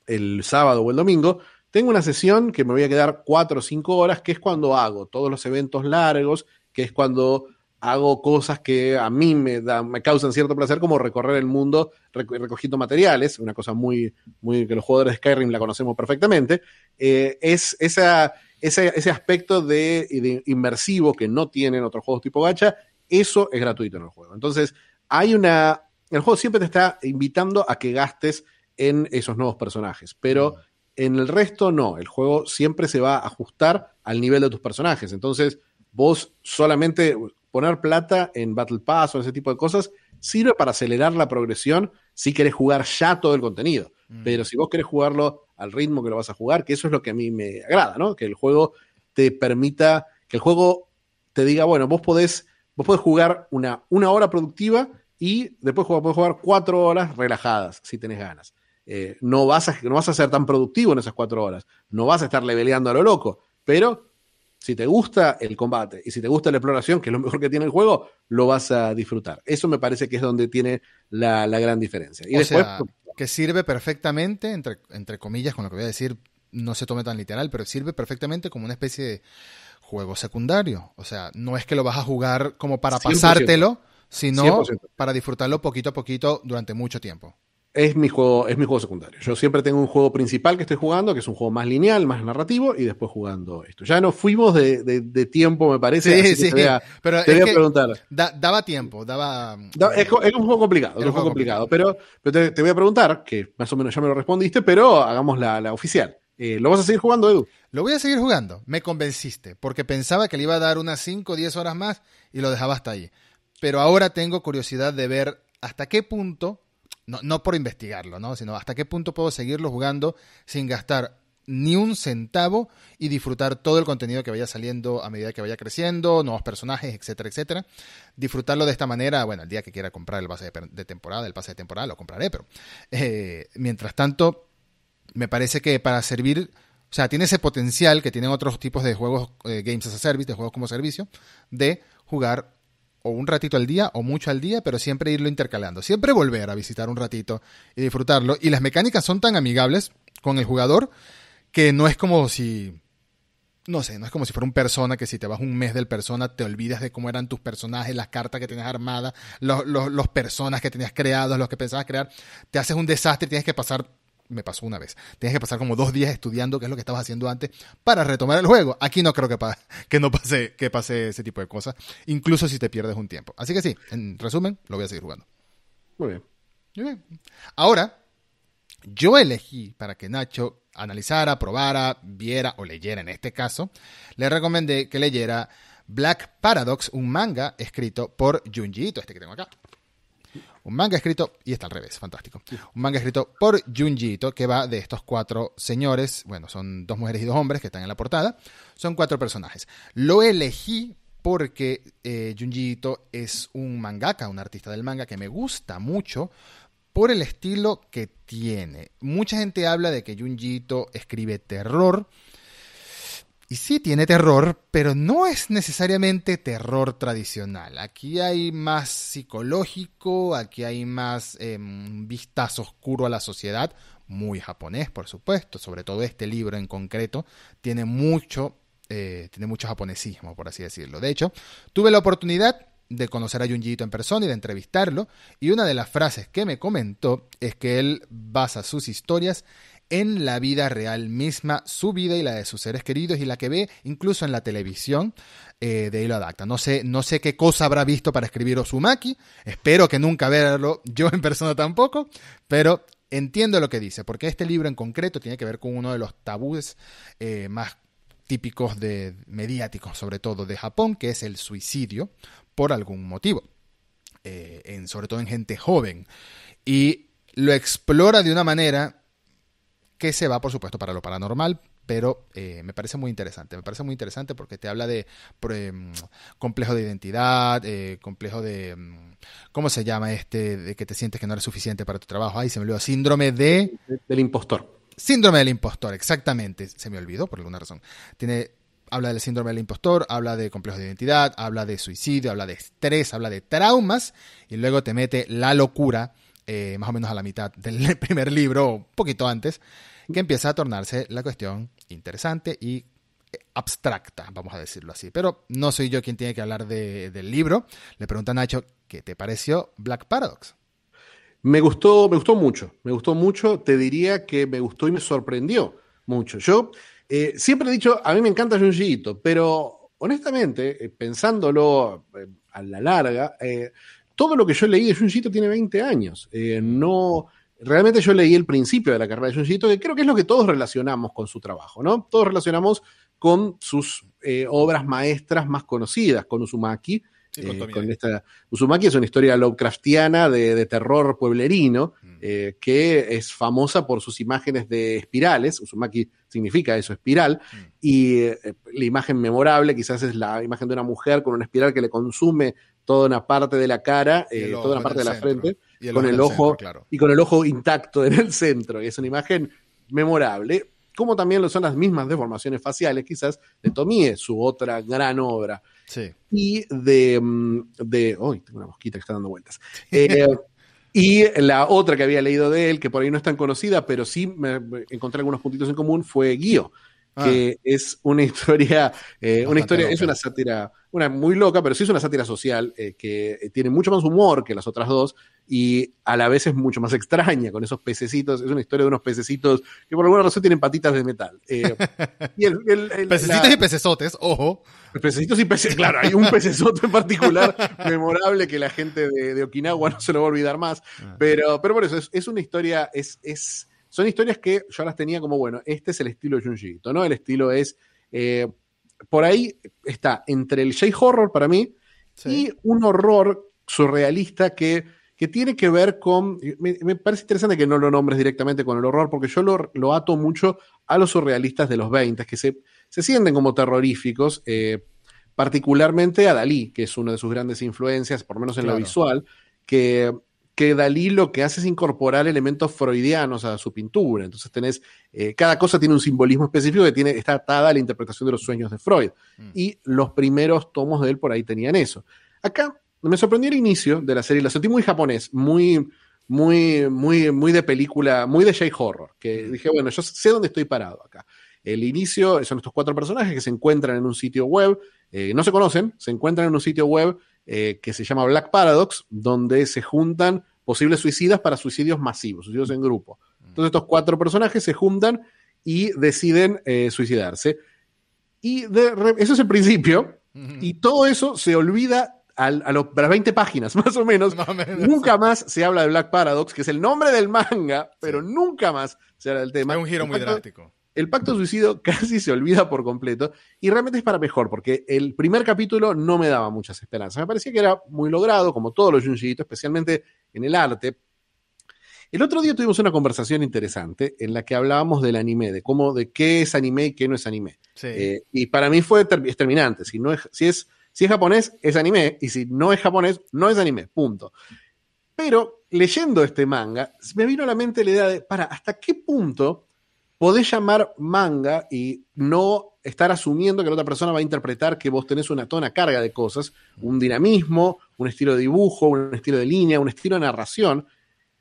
el sábado o el domingo, tengo una sesión que me voy a quedar cuatro o cinco horas, que es cuando hago todos los eventos largos, que es cuando hago cosas que a mí me, me causan cierto placer, como recorrer el mundo recogiendo materiales, una cosa muy, muy que los jugadores de Skyrim la conocemos perfectamente, eh, es esa, ese, aspecto de, de, inmersivo que no tienen otros juegos tipo gacha, eso es gratuito en el juego. Entonces, hay una... El juego siempre te está invitando a que gastes en esos nuevos personajes, pero en el resto no, el juego siempre se va a ajustar al nivel de tus personajes. Entonces, vos solamente poner plata en Battle Pass o ese tipo de cosas sirve para acelerar la progresión si querés jugar ya todo el contenido. Mm. Pero si vos querés jugarlo al ritmo que lo vas a jugar, que eso es lo que a mí me agrada, ¿no? Que el juego te permita, que el juego te diga, bueno, vos podés, vos podés jugar una, una hora productiva y después podés jugar cuatro horas relajadas, si tenés ganas. Eh, no, vas a, no vas a ser tan productivo en esas cuatro horas, no vas a estar leveleando a lo loco, pero si te gusta el combate y si te gusta la exploración, que es lo mejor que tiene el juego, lo vas a disfrutar. Eso me parece que es donde tiene la, gran diferencia. Y después, sea, que sirve perfectamente, entre, entre comillas, con lo que voy a decir, no se tome tan literal, pero sirve perfectamente como una especie de juego secundario. O sea, no es que lo vas a jugar como para pasártelo, sino para disfrutarlo poquito a poquito durante mucho tiempo es mi juego, es mi juego secundario. Yo siempre tengo un juego principal que estoy jugando, que es un juego más lineal, más narrativo, y después jugando esto. Ya nos fuimos de, de, tiempo, me parece. Sí, sí. Te voy a, pero te voy a preguntar. daba tiempo, daba. es, un juego complicado, es un juego complicado. Pero, pero te, voy a preguntar, que más o menos ya me lo respondiste, pero hagamos la, la oficial. Eh, ¿Lo vas a seguir jugando, Edu? Lo voy a seguir jugando. Me convenciste, porque pensaba que le iba a dar unas 5 o 10 horas más y lo dejaba hasta ahí. Pero ahora tengo curiosidad de ver hasta qué punto no, por investigarlo, ¿no? Sino hasta qué punto puedo seguirlo jugando sin gastar ni un centavo y disfrutar todo el contenido que vaya saliendo a medida que vaya creciendo, nuevos personajes, etcétera, etcétera. Disfrutarlo de esta manera, bueno, el día que quiera comprar el pase de, temporada, el pase de temporada lo compraré, pero eh, mientras tanto, me parece que para servir, o sea, tiene ese potencial que tienen otros tipos de juegos, eh, Games as a Service, de juegos como servicio, de jugar o un ratito al día o mucho al día, pero siempre irlo intercalando. Siempre volver a visitar un ratito y disfrutarlo. Y las mecánicas son tan amigables con el jugador que no es como si... No sé, no es como si fuera un persona que si te vas un mes del persona te olvidas de cómo eran tus personajes, las cartas que tenías armadas, los, los personas que tenías creados, los que pensabas crear. Te haces un desastre y tienes que pasar me pasó una vez. Tienes que pasar como dos días estudiando qué es lo que estabas haciendo antes para retomar el juego. Aquí no creo que, que no pase, que pase ese tipo de cosas, incluso si te pierdes un tiempo. Así que sí, en resumen, lo voy a seguir jugando. Muy bien. Muy bien. Ahora, yo elegí para que Nacho analizara, probara, viera o leyera en este caso, le recomendé que leyera Black Paradox, un manga escrito por Junji Ito, este que tengo acá. Un manga escrito, y está al revés, fantástico. Un manga escrito por Junji Ito, que va de estos cuatro señores, bueno, son dos mujeres y dos hombres que están en la portada, son cuatro personajes. Lo elegí porque eh, Junji Ito es un mangaka, un artista del manga que me gusta mucho por el estilo que tiene. Mucha gente habla de que Junji Ito escribe terror, y sí tiene terror, pero no es necesariamente terror tradicional. Aquí hay más psicológico, aquí hay más eh, vistazo oscuro a la sociedad, muy japonés, por supuesto. Sobre todo este libro en concreto tiene mucho, eh, tiene mucho japonesismo, por así decirlo. De hecho, tuve la oportunidad de conocer a Junji en persona y de entrevistarlo, y una de las frases que me comentó es que él basa sus historias en la vida real misma, su vida y la de sus seres queridos y la que ve incluso en la televisión, eh, de ahí lo adapta. No sé, no sé qué cosa habrá visto para escribir Osumaki, espero que nunca verlo yo en persona tampoco, pero entiendo lo que dice, porque este libro en concreto tiene que ver con uno de los tabúes eh, más típicos de mediáticos, sobre todo de Japón, que es el suicidio por algún motivo, eh, sobre todo en gente joven. Y lo explora de una manera que se va, por supuesto, para lo paranormal, pero eh, me parece muy interesante. Me parece muy interesante porque te habla de mm, complejo de identidad, eh, complejo de. Mm, ¿Cómo se llama este? De que te sientes que no eres suficiente para tu trabajo. Ay, se me olvidó. Síndrome de. Del impostor. Síndrome del impostor, exactamente. Se me olvidó por alguna razón. Tiene. Habla del síndrome del impostor, habla de complejo de identidad, habla de suicidio, habla de estrés, habla de traumas y luego te mete la locura, eh, más o menos a la mitad del primer libro, un poquito antes, que empieza a tornarse la cuestión interesante y abstracta, vamos a decirlo así. Pero no soy yo quien tiene que hablar del libro. Le pregunta a Nacho, ¿qué te pareció Black Paradox? Me gustó, me gustó mucho, me gustó mucho, te diría que me gustó y me sorprendió mucho. Yo eh, siempre he dicho, a mí me encanta Junji pero honestamente, eh, pensándolo eh, a la larga, todo lo que yo leí de Junji tiene 20 años. no, realmente yo leí el principio de la carrera de Junji que creo que es lo que todos relacionamos con su trabajo, ¿no? Todos relacionamos con sus obras maestras más conocidas, con Uzumaki, eh, con esta, Uzumaki es una historia Lovecraftiana de, terror pueblerino mm. eh, que es famosa por sus imágenes de espirales. Uzumaki significa eso, espiral. Mm. Y eh, la imagen memorable quizás es la imagen de una mujer con una espiral que le consume toda una parte de la cara, toda una parte de la frente, con el ojo y con el ojo intacto en el centro. Y es una imagen memorable como también lo son las mismas deformaciones faciales, quizás, de Tomie, su otra gran obra. Sí. Y de. Mm, de uy, tengo una mosquita que está dando vueltas. Eh, y la otra que había leído de él, que por ahí no es tan conocida, pero sí me, encontré algunos puntitos en común, fue Guío, ah. que es una historia, eh, una historia, es una sátira, una muy loca, pero sí es una sátira social eh, que tiene mucho más humor que las otras dos y a la vez es mucho más extraña con esos pececitos. Es una historia de unos pececitos que por alguna razón tienen patitas de metal. y pececitos y pecesotes, ojo. Pececitos y peces, claro, hay un pecesote en particular memorable que la gente de, Okinawa no se lo va a olvidar más. Ah. Pero, pero por eso, es, una historia, es, es, son historias que yo las tenía como, bueno, este es el estilo Junji ¿no? El estilo es, eh, por ahí está entre el J-horror para mí y un horror surrealista que, que tiene que ver con, me, parece interesante que no lo nombres directamente con el horror, porque yo lo, lo ato mucho a los surrealistas de los 20, que se se sienten como terroríficos, eh, particularmente a Dalí, que es una de sus grandes influencias, por lo menos en lo visual, que, que, Dalí lo que hace es incorporar elementos freudianos a su pintura. Entonces tenés, eh, cada cosa tiene un simbolismo específico que tiene, está atada a la interpretación de los sueños de Freud. Mm. Y los primeros tomos de él por ahí tenían eso. Acá me sorprendió el inicio de la serie, lo sentí muy japonés, muy, muy, muy, muy de película, muy de J-horror, que mm. dije, bueno, yo sé dónde estoy parado acá. El inicio son estos cuatro personajes que se encuentran en un sitio web, eh, no se conocen, se encuentran en un sitio web eh, que se llama Black Paradox, donde se juntan posibles suicidas para suicidios masivos, suicidios en grupo. Entonces estos cuatro personajes se juntan y deciden eh, suicidarse. Y eso es el principio, y todo eso se olvida a, las 20 páginas, más o menos. nunca más se habla de Black Paradox, que es el nombre del manga, pero nunca más se habla del tema. Es un giro muy drástico el pacto suicidio casi se olvida por completo y realmente es para mejor porque el primer capítulo no me daba muchas esperanzas. Me parecía que era muy logrado, como todos los Junji especialmente en el arte. El otro día tuvimos una conversación interesante en la que hablábamos del anime, de cómo, de qué es anime y qué no es anime. Eh, y para mí fue determinante. Si, no es, si, es, si es japonés, es anime, y si no es japonés, no es anime. Punto. Pero leyendo este manga, me vino a la mente la idea de, para, ¿hasta qué punto podés llamar manga y no estar asumiendo que la otra persona va a interpretar que vos tenés una, toda carga de cosas, un dinamismo, un estilo de dibujo, un estilo de línea, un estilo de narración,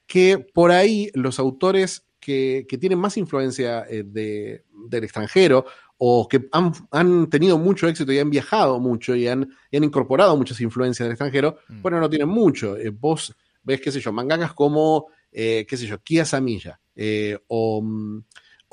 que por ahí los autores que, tienen más influencia eh, del extranjero o que han, tenido mucho éxito y han viajado mucho y han, incorporado muchas influencias del extranjero, mm. bueno, no tienen mucho. Eh, vos ves, qué sé yo, mangakas como, eh, qué sé yo, Kia Samilla, o mm,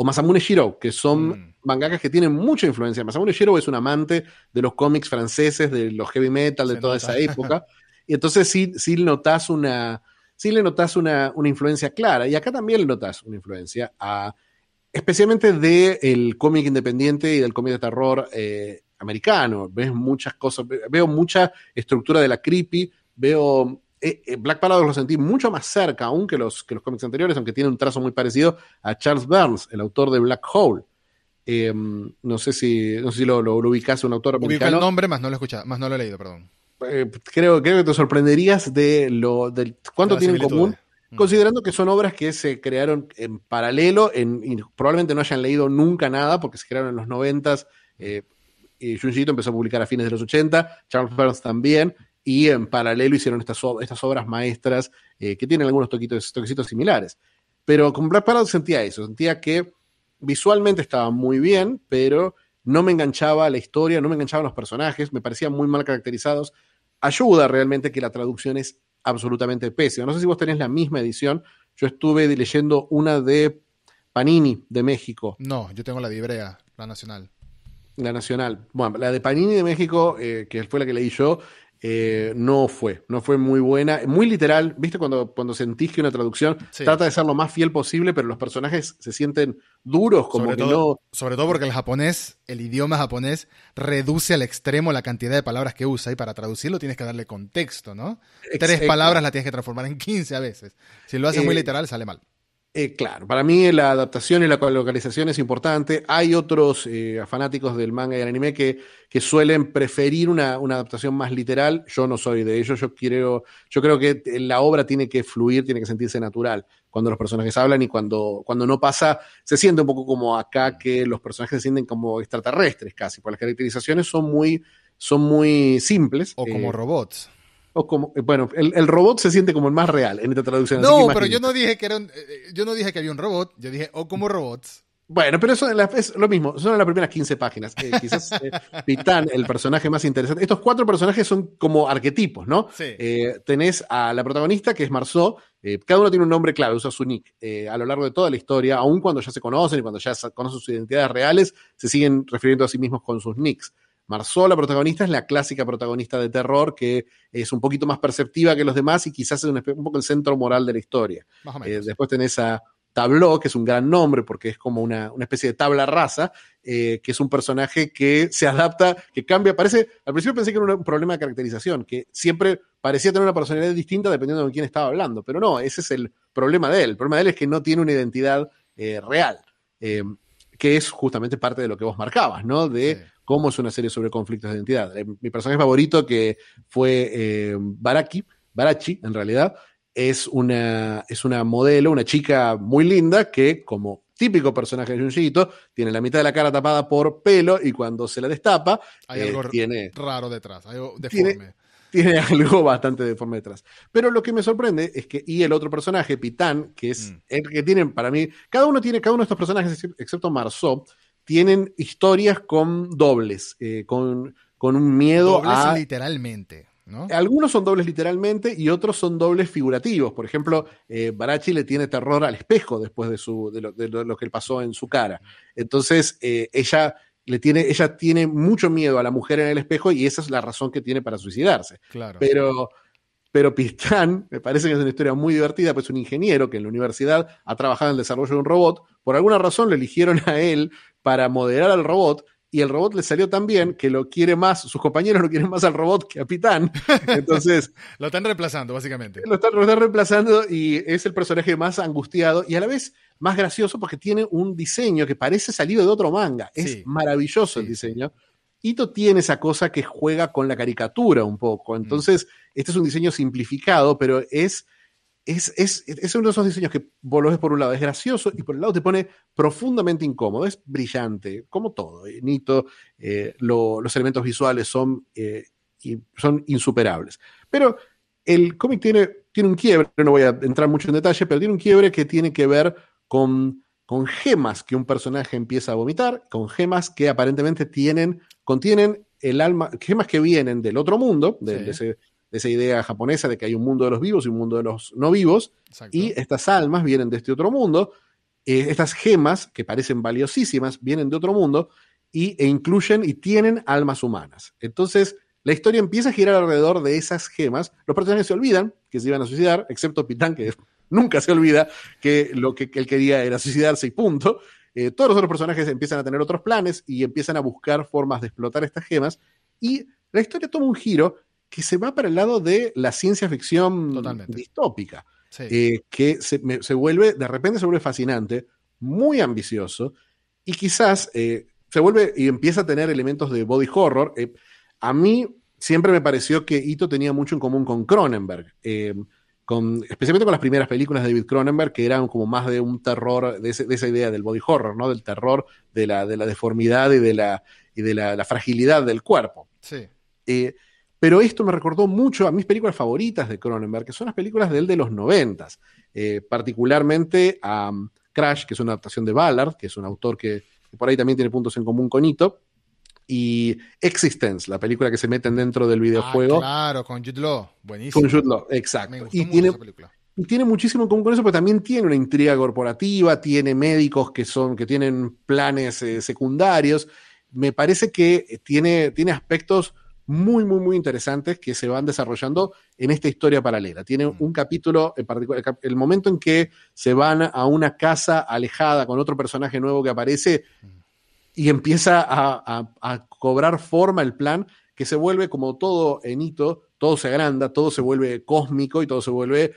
o Masamune Shiro, que son mm. mangakas que tienen mucha influencia. Masamune Shiro es un amante de los cómics franceses, de los heavy metal, de toda esa época. y entonces sí, sí notas una, sí le notas una, influencia clara. Y acá también le notas una influencia, especialmente del cómic independiente y del cómic de terror eh, americano. Ves muchas cosas, veo mucha estructura de la creepy, veo eh, eh, Black Paradox lo sentí mucho más cerca aún que los, que los cómics anteriores, aunque tiene un trazo muy parecido a Charles Burns, el autor de Black Hole. Em, no sé si, no sé si lo, lo, ubicás, un autor americano. el nombre, más no lo he más no lo he leído, perdón. Eh, creo, creo que te sorprenderías de lo del cuánto tienen en común, mm. considerando que son obras que se crearon en paralelo en, y probablemente no hayan leído nunca nada porque se crearon en los noventas. Eh, y Junji empezó a publicar a fines de los 80, Charles Burns también, y en paralelo hicieron estas, estas obras maestras eh, que tienen algunos toquitos, toquecitos similares. Pero con Black Paradox sentía eso, sentía que visualmente estaba muy bien, pero no me enganchaba la historia, no me enganchaban los personajes, me parecían muy mal caracterizados. Ayuda realmente que la traducción es absolutamente pésima. No sé si vos tenés la misma edición. Yo estuve leyendo una de Panini de México. No, yo tengo la de Ibrea, la nacional. La nacional. Bueno, la de Panini de México, eh, que fue la que leí yo, eh, no fue, no fue muy buena, muy literal, viste cuando, cuando sentís que una traducción trata de ser lo más fiel posible, pero los personajes se sienten duros, como sobre que todo, no... Sobre todo porque el japonés, el idioma japonés, reduce al extremo la cantidad de palabras que usa y para traducirlo tienes que darle contexto, ¿no? Tres palabras la tienes que transformar en 15 a veces. Si lo haces muy eh, literal, sale mal. Eh, claro, para mí la adaptación y la localización es importante. Hay otros eh, fanáticos del manga y el anime que, que suelen preferir una, adaptación más literal. Yo no soy de ellos. Yo quiero, yo creo que la obra tiene que fluir, tiene que sentirse natural cuando los personajes hablan y cuando, cuando no pasa, se siente un poco como acá que los personajes se sienten como extraterrestres casi, porque las caracterizaciones son muy, son muy simples. O como eh, robots. O como, eh, bueno, el, robot se siente como el más real en esta traducción. No, pero yo no dije que era un, eh, yo no dije que había un robot, yo dije o como robots. Bueno, pero eso es lo mismo, son las primeras 15 páginas. Eh, quizás eh, Pitán, el personaje más interesante. Estos cuatro personajes son como arquetipos, ¿no? Sí. tenés a la protagonista, que es Marceau. cada uno tiene un nombre clave, usa su nick. a lo largo de toda la historia, aun cuando ya se conocen y cuando ya conocen sus identidades reales, se siguen refiriendo a sí mismos con sus nicks. Marceau, la protagonista, es la clásica protagonista de terror que es un poquito más perceptiva que los demás y quizás es un, poco el centro moral de la historia. Eh, después tenés a Tableau, que es un gran nombre porque es como una, especie de tabla rasa, eh, que es un personaje que se adapta, que cambia, parece, al principio pensé que era un problema de caracterización, que siempre parecía tener una personalidad distinta dependiendo de quién estaba hablando, pero no, ese es el problema de él. El problema de él es que no tiene una identidad eh, real, que es justamente parte de lo que vos marcabas, ¿no? De cómo es una serie sobre conflictos de identidad. Eh, mi personaje favorito, que fue eh, Baraki, Barachi, en realidad, es una, es una modelo, una chica muy linda que, como típico personaje de Junjiito, tiene la mitad de la cara tapada por pelo y cuando se la destapa, hay algo eh, tiene, raro detrás, algo deforme. Tiene, algo bastante deforme detrás. Pero lo que me sorprende es que, y el otro personaje, Pitán, que es mm. el que tienen para mí, cada uno tiene, cada uno de estos personajes, excepto Marceau, tienen historias con dobles, eh, con, con, un miedo dobles a... literalmente. ¿No? Algunos son dobles literalmente y otros son dobles figurativos. Por ejemplo, eh, Barachi le tiene terror al espejo después de, su, de, lo, de lo que pasó en su cara. Entonces, eh, ella, le tiene, ella tiene mucho miedo a la mujer en el espejo y esa es la razón que tiene para suicidarse. Claro. Pero pero Pistán me parece que es una historia muy divertida, pues es un ingeniero que en la universidad ha trabajado en el desarrollo de un robot. Por alguna razón lo eligieron a él para moderar al robot y el robot le salió tan bien que lo quiere más, sus compañeros lo quieren más al robot que a Pitán. Entonces. lo están reemplazando, básicamente. Lo están, reemplazando y es el personaje más angustiado y a la vez más gracioso porque tiene un diseño que parece salido de otro manga. Es maravilloso el diseño. Ito tiene esa cosa que juega con la caricatura un poco. Mm. Entonces, este es un diseño simplificado, pero es, es, es, uno de esos diseños que vos lo ves por un lado, es gracioso y por el lado te pone profundamente incómodo. Es brillante, como todo. Eh, Nito, eh, los elementos visuales son, eh, son insuperables. Pero el cómic tiene, tiene un quiebre, no voy a entrar mucho en detalle, pero tiene un quiebre que tiene que ver con con gemas que un personaje empieza a vomitar, con gemas que aparentemente tienen, contienen el alma, gemas que vienen del otro mundo, de, esa idea japonesa de que hay un mundo de los vivos y un mundo de los no vivos, y estas almas vienen de este otro mundo, eh, estas gemas, que parecen valiosísimas, vienen de otro mundo y, e incluyen y tienen almas humanas. Entonces, la historia empieza a girar alrededor de esas gemas, los personajes se olvidan que se iban a suicidar, excepto Pitán, que nunca se olvida que lo que, él quería era suicidarse y punto. Eh, todos los otros personajes empiezan a tener otros planes y empiezan a buscar formas de explotar estas gemas. Y la historia toma un giro que se va para el lado de la ciencia ficción distópica. Eh, que se, vuelve, de repente se vuelve fascinante, muy ambicioso, y quizás eh, se vuelve y empieza a tener elementos de body horror. a mí siempre me pareció que Ito tenía mucho en común con Cronenberg especialmente con las primeras películas de David Cronenberg, que eran como más de un terror, de, esa idea del body horror, ¿no? Del terror, de la, de la deformidad y de la, y de la, fragilidad del cuerpo. Sí. Eh, pero esto me recordó mucho a mis películas favoritas de Cronenberg, que son las películas de él de los noventas, eh, particularmente a um, Crash, que es una adaptación de Ballard, que es un autor que, por ahí también tiene puntos en común con Ito, y Existence, la película que se meten dentro del videojuego. Ah, claro, con Jude Law, buenísimo. Con Jude Law, exacto. y tiene, y tiene muchísimo en común con eso, pero también tiene una intriga corporativa, tiene médicos que son, que tienen planes eh, secundarios. Me parece que tiene, tiene aspectos muy, muy, muy interesantes que se van desarrollando en esta historia paralela. Tiene mm. un capítulo en particular, el momento en que se van a una casa alejada con otro personaje nuevo que aparece y empieza a, cobrar forma el plan que se vuelve como todo en hito, todo se agranda, todo se vuelve cósmico y todo se vuelve,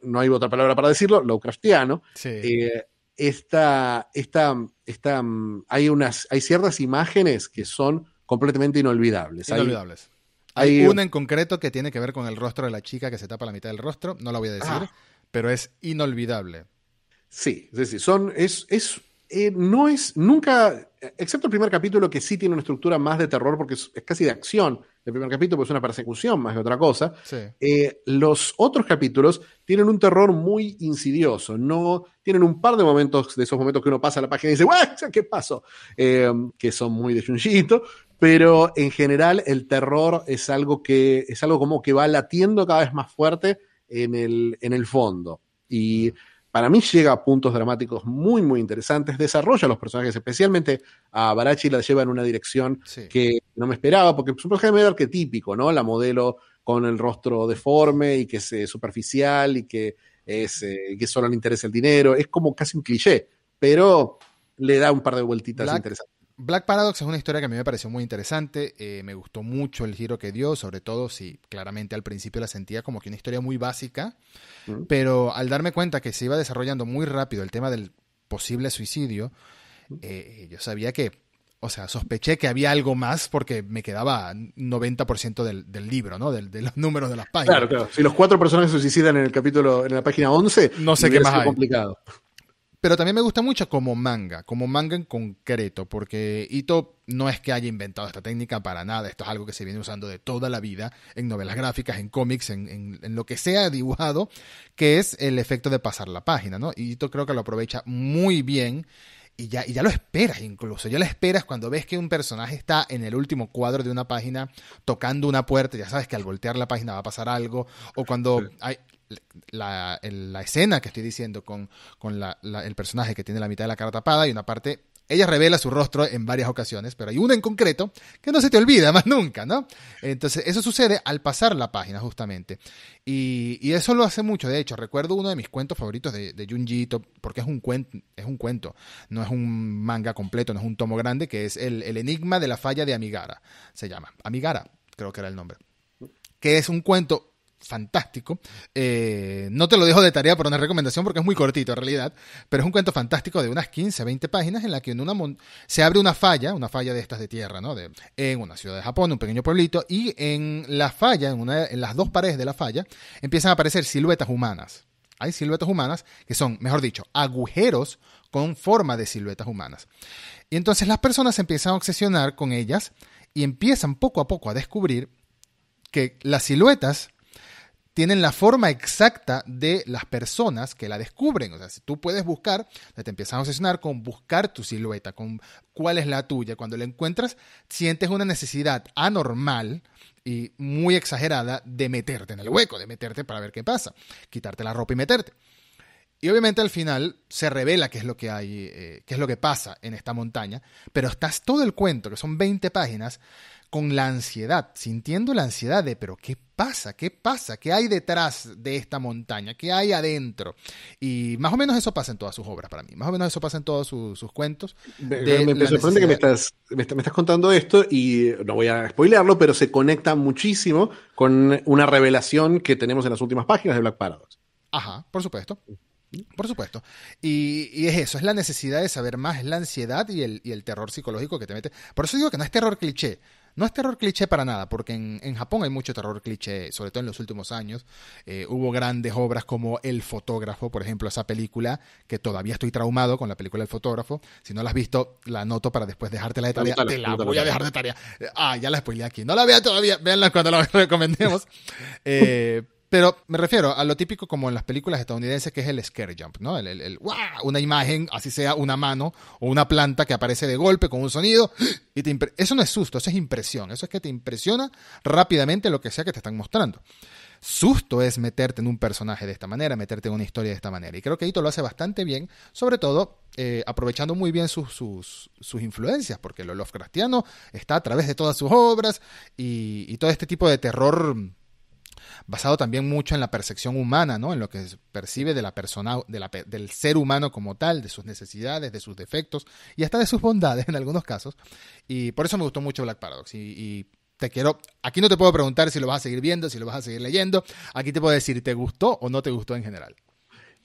no hay otra palabra para decirlo, Lovecraftiano. Sí. Eh, esta, esta, esta, hay, unas, hay ciertas imágenes que son completamente inolvidables. Inolvidables. Hay, una en concreto que tiene que ver con el rostro de la chica que se tapa la mitad del rostro, no la voy a decir, ah. pero es inolvidable. Sí, sí, sí. Son, es, es, eh, no es, nunca, excepto el primer capítulo que sí tiene una estructura más de terror porque es, casi de acción. El primer capítulo pues, es una persecución más que otra cosa. Eh, los otros capítulos tienen un terror muy insidioso. No tienen un par de momentos, de esos momentos que uno pasa a la página y dice, ¿qué pasó? Eh, que son muy de Junjito, pero en general el terror es algo que es algo como que va latiendo cada vez más fuerte en el, en el fondo. Y para mí llega a puntos dramáticos muy, muy interesantes, desarrolla los personajes, especialmente a Barachi la lleva en una dirección que no me esperaba, porque es un personaje medio arquetípico, ¿no? La modelo con el rostro deforme y que es eh, superficial y que, es, eh, que solo le interesa el dinero, es como casi un cliché, pero le da un par de vueltitas interesantes. Black Paradox es una historia que a mí me pareció muy interesante, eh, me gustó mucho el giro que dio, sobre todo si claramente al principio la sentía como que una historia muy básica, mm. pero al darme cuenta que se iba desarrollando muy rápido el tema del posible suicidio, mm. eh, yo sabía que, o sea, sospeché que había algo más porque me quedaba 90% del, del libro, ¿no? de los números de las páginas. Claro, claro. Si los cuatro personajes se suicidan en el capítulo, en la página 11, no sé qué más hay. complicado. Pero también me gusta mucho como manga, como manga en concreto, porque Ito no es que haya inventado esta técnica para nada, esto es algo que se viene usando de toda la vida en novelas gráficas, en cómics, en, lo que sea dibujado, que es el efecto de pasar la página, ¿no? Y Ito creo que lo aprovecha muy bien y ya, y ya lo esperas incluso. Ya lo esperas cuando ves que un personaje está en el último cuadro de una página tocando una puerta, ya sabes que al voltear la página va a pasar algo, o cuando hay, la, escena que estoy diciendo con, el personaje que tiene la mitad de la cara tapada y una parte ella revela su rostro en varias ocasiones, pero hay una en concreto que no se te olvida más nunca, ¿no? Entonces, eso sucede al pasar la página, justamente. Y, eso lo hace mucho. De hecho, recuerdo uno de mis cuentos favoritos de, de Junji porque es un, cuento, es un cuento, no es un manga completo, no es un tomo grande, que es el enigma de la falla de Amigara, se llama. Amigara, creo que era el nombre. Que es un cuento fantástico. Eh, no te lo dejo de tarea por una recomendación porque es muy cortito en realidad, pero es un cuento fantástico de unas 15, 20 páginas en la que en una se abre una falla, una falla de estas de tierra, ¿no? De, en una ciudad de Japón, un pequeño pueblito, y en la falla, en, una, en las dos paredes de la falla, empiezan a aparecer siluetas humanas. Hay siluetas humanas que son, mejor dicho, agujeros con forma de siluetas humanas. Y entonces las personas empiezan a obsesionar con ellas y empiezan poco a poco a descubrir que las siluetas tienen la forma exacta de las personas que la descubren. O sea, si tú puedes buscar, te empiezas a obsesionar con buscar tu silueta, con cuál es la tuya. Cuando la encuentras, sientes una necesidad anormal y muy exagerada de meterte en el hueco, de meterte para ver qué pasa, quitarte la ropa y meterte. Y obviamente al final se revela qué es lo que hay, eh, qué es lo que pasa en esta montaña, pero estás todo el cuento, que son 20 páginas, con la ansiedad, sintiendo la ansiedad de, pero ¿qué pasa? ¿Qué pasa? ¿Qué hay detrás de esta montaña? ¿Qué hay adentro? Y más o menos eso pasa en todas sus obras para mí, más o menos eso pasa en todos sus, cuentos. Me, sorprende que me estás, me, estás contando esto y no voy a spoilearlo, pero se conecta muchísimo con una revelación que tenemos en las últimas páginas de Black Paradox. Ajá, por supuesto. Por supuesto. Y, es eso, es la necesidad de saber más, es la ansiedad y el, y el terror psicológico que te mete. Por eso digo que no es terror cliché. No es terror cliché para nada, porque en, Japón hay mucho terror cliché, sobre todo en los últimos años. Eh, hubo grandes obras como El fotógrafo, por ejemplo, esa película que todavía estoy traumado con la película El fotógrafo. Si no la has visto, la anoto para después dejártela de tarea. Te la voy a dejar de tarea. Ah, ya la spoilé aquí. No la vea todavía, véanla cuando la recomendemos. eh, Pero me refiero a lo típico como en las películas estadounidenses que es el scare jump, ¿no? El, el, una imagen, así sea una mano o una planta que aparece de golpe con un sonido. Y te eso no es susto, eso es impresión. Eso es que te impresiona rápidamente lo que sea que te están mostrando. Susto es meterte en un personaje de esta manera, meterte en una historia de esta manera. Y creo que Ito lo hace bastante bien, sobre todo eh, aprovechando muy bien sus, sus, sus, influencias, porque lo Lovecraftiano está a través de todas sus obras y, y todo este tipo de terror basado también mucho en la percepción humana, ¿no? En lo que se percibe de la persona, de la, del ser humano como tal, de sus necesidades, de sus defectos y hasta de sus bondades en algunos casos. Y por eso me gustó mucho Black Paradox. Y, te quiero, aquí no te puedo preguntar si lo vas a seguir viendo, si lo vas a seguir leyendo. Aquí te puedo decir, ¿te gustó o no te gustó en general?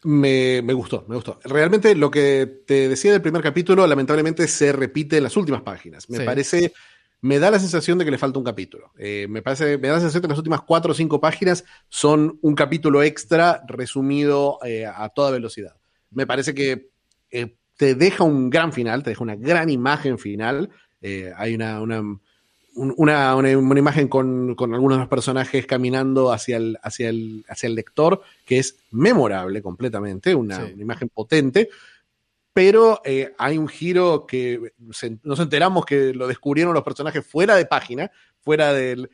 Me, me, gustó, me gustó. Realmente lo que te decía del primer capítulo, lamentablemente se repite en las últimas páginas. Me parece me da la sensación de que le falta un capítulo. Eh, me, parece, me da la sensación de que las últimas cuatro o cinco páginas son un capítulo extra resumido eh, a toda velocidad. Me parece que eh, te deja un gran final, te deja una gran imagen final. hay una, una, una, una imagen con, con, algunos de los personajes caminando hacia el, hacia, el, hacia el lector que es memorable completamente, una, una imagen potente pero eh, hay un giro que nos enteramos que lo descubrieron los personajes fuera de página, fuera del...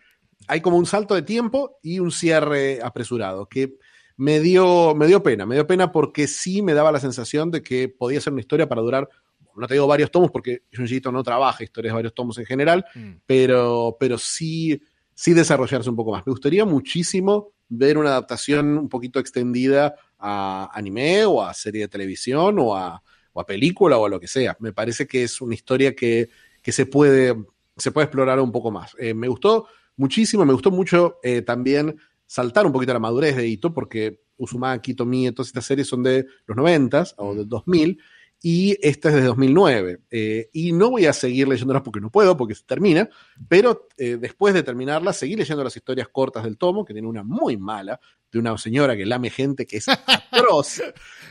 Hay como un salto de tiempo y un cierre apresurado, que me dio, me dio pena, me dio pena porque sí me daba la sensación de que podía ser una historia para durar, no te digo varios tomos porque Junjito no trabaja historias de varios tomos en general, mm. pero, pero sí, sí desarrollarse un poco más. Me gustaría muchísimo ver una adaptación un poquito extendida a anime o a serie de televisión o a, o a película o a lo que sea. Me parece que es una historia que, se, puede, se puede explorar un poco más. Eh, me gustó muchísimo, me gustó mucho eh, también saltar un poquito la madurez de Ito, porque Uzumaki, Tomi, todas estas series son de los 90 o del 2000, y esta es de 2009. Eh, y no voy a seguir leyéndolas porque no puedo, porque se termina, pero después de terminarla, seguí leyendo las historias cortas del tomo, que tiene una muy mala, de una señora que lame gente que es atroz.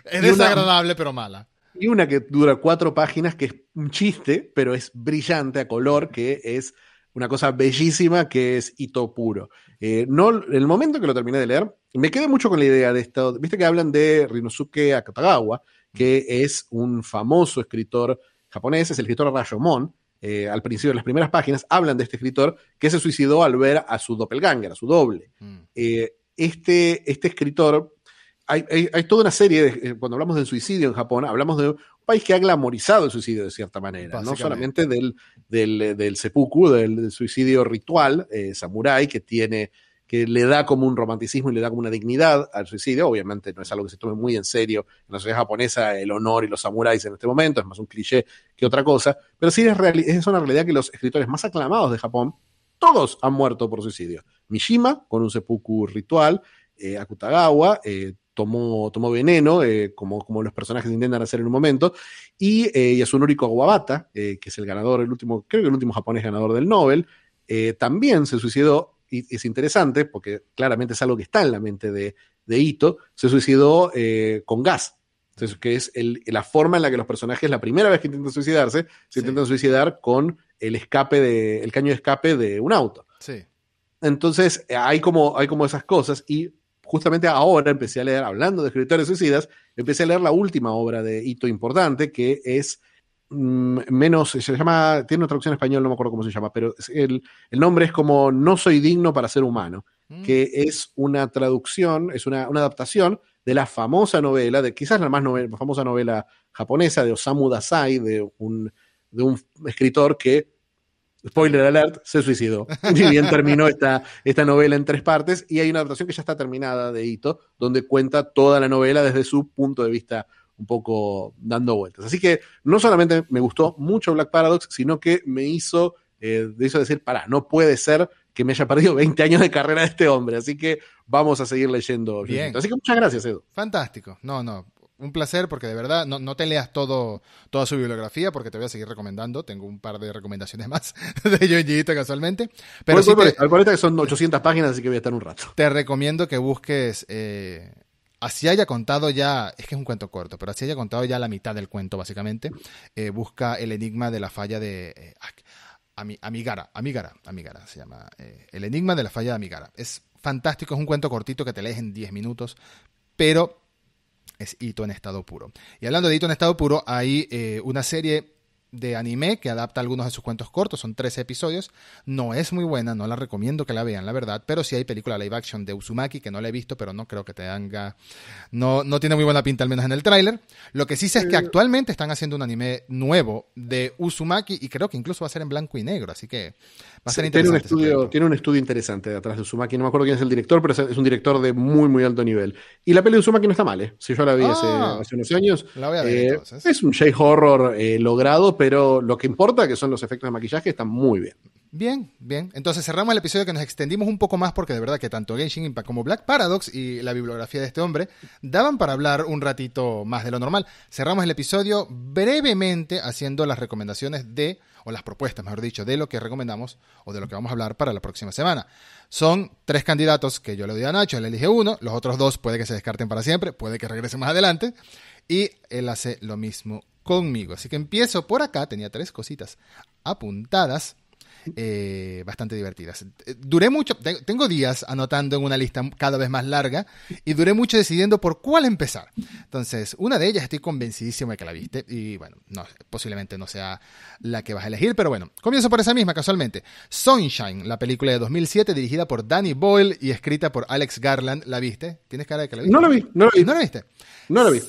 es desagradable, pero mala. Y una que dura cuatro páginas, que es un chiste, pero es brillante a color, que es una cosa bellísima, que es hito puro. Eh, no, el momento que lo terminé de leer, me quedé mucho con la idea de esto. Viste que hablan de Rinosuke Akutagawa, que es un famoso escritor japonés, es el escritor Rashomon. Eh, al principio de las primeras páginas hablan de este escritor que se suicidó al ver a su doppelganger, a su doble. Mm. Eh, este, este escritor hay, toda una serie, de, eh, cuando hablamos del suicidio en Japón, hablamos de un país que ha glamorizado el suicidio de cierta manera, no solamente del, del, del seppuku, del, suicidio ritual eh, samurái, que tiene que le da como un romanticismo y le da como una dignidad al suicidio. Obviamente no es algo que se tome muy en serio en la sociedad japonesa, el honor y los samuráis en este momento, es más un cliché que otra cosa, pero sí es, es una realidad que los escritores más aclamados de Japón, todos han muerto por suicidio. Mishima, con un seppuku ritual, eh, Akutagawa, eh, tomó, tomó veneno, eh, como, como los personajes intentan hacer en un momento, y eh, Yasunori Kawabata, eh, que es el ganador, el último, creo que el último japonés ganador del Nobel, eh, también se suicidó, y es interesante, porque claramente es algo que está en la mente de, de Ito, se suicidó con gas. Entonces, que es el, la forma en la que los personajes, la primera vez que intentan suicidarse, se intentan suicidar con el escape de, el caño de escape de un auto. Sí. Entonces, hay como, hay como esas cosas, y justamente ahora empecé a leer, hablando de escritores suicidas, empecé a leer la última obra de Hito importante, que es mm, menos, se llama, tiene una traducción en español, no me acuerdo cómo se llama, pero el, el nombre es como No soy digno para ser humano, mm. que es una traducción, es una, una, adaptación de la famosa novela, de quizás la más famosa novela japonesa de Osamu Dazai, de un, de un escritor que spoiler alert, se suicidó. Y bien terminó esta, esta novela en tres partes y hay una adaptación que ya está terminada de Ito, donde cuenta toda la novela desde su punto de vista un poco dando vueltas. Así que no solamente me gustó mucho Black Paradox, sino que me hizo, eh, hizo decir, para, no puede ser que me haya perdido 20 años de carrera de este hombre. Así que vamos a seguir leyendo. Bien. Así que muchas gracias, Edu. Fantástico. No, no un placer porque de verdad no, no, te leas todo, toda su bibliografía porque te voy a seguir recomendando. Tengo un par de recomendaciones más de Yoyito casualmente. Pero sí te, que son 800 páginas, así que voy a estar un rato. Te recomiendo que busques... Eh, así haya contado ya, es que es un cuento corto, pero así haya contado ya la mitad del cuento, básicamente, eh, busca el enigma de la falla de eh, Amigara, Amigara, Amigara se llama, el enigma de la falla de Amigara. Es fantástico, es un cuento cortito que te lees en 10 minutos, pero es hito en estado puro. Y hablando de hito en estado puro, hay eh, una serie de anime que adapta algunos de sus cuentos cortos, son 13 episodios. No es muy buena, no la recomiendo que la vean, la verdad, pero sí hay película live action de Uzumaki que no la he visto, pero no creo que tenga. No, no tiene muy buena pinta, al menos en el tráiler. Lo que sí sé es que actualmente están haciendo un anime nuevo de Uzumaki y creo que incluso va a ser en blanco y negro, así que a ser tiene interesante. Un estudio, tiene un estudio interesante detrás de Uzumaki, no me acuerdo quién es el director, pero es un director de muy, muy alto nivel. Y la peli de Uzumaki no está mal, ¿eh? Si yo la vi hace, Ah. hace unos años. La voy a ver, eh, entonces. es un J-horror eh, logrado, pero lo que importa, que son los efectos de maquillaje, están muy bien. Bien, bien. Entonces cerramos el episodio que nos extendimos un poco más porque de verdad que tanto Genshin Impact como Black Paradox y la bibliografía de este hombre daban para hablar un ratito más de lo normal. Cerramos el episodio brevemente haciendo las recomendaciones de, o las propuestas, mejor dicho, de lo que recomendamos o de lo que vamos a hablar para la próxima semana. Son tres candidatos que yo le doy a Nacho, él elige uno, los otros dos puede que se descarten para siempre, puede que regresen más adelante y él hace lo mismo conmigo. Así que empiezo por acá, tenía tres cositas apuntadas eh, bastante divertidas. Eh, Duré mucho, te- tengo días anotando en una lista cada vez más larga y duré mucho decidiendo por cuál empezar. Entonces, una de ellas estoy convencidísimo de que la viste y bueno, no, posiblemente no sea la que vas a elegir, pero bueno, comienzo por esa misma casualmente. Sunshine, la película de 2007 dirigida por Danny Boyle y escrita por Alex Garland, ¿la viste? ¿Tienes cara de que la viste? No la vi, no la vi. ¿No la viste? No la vi.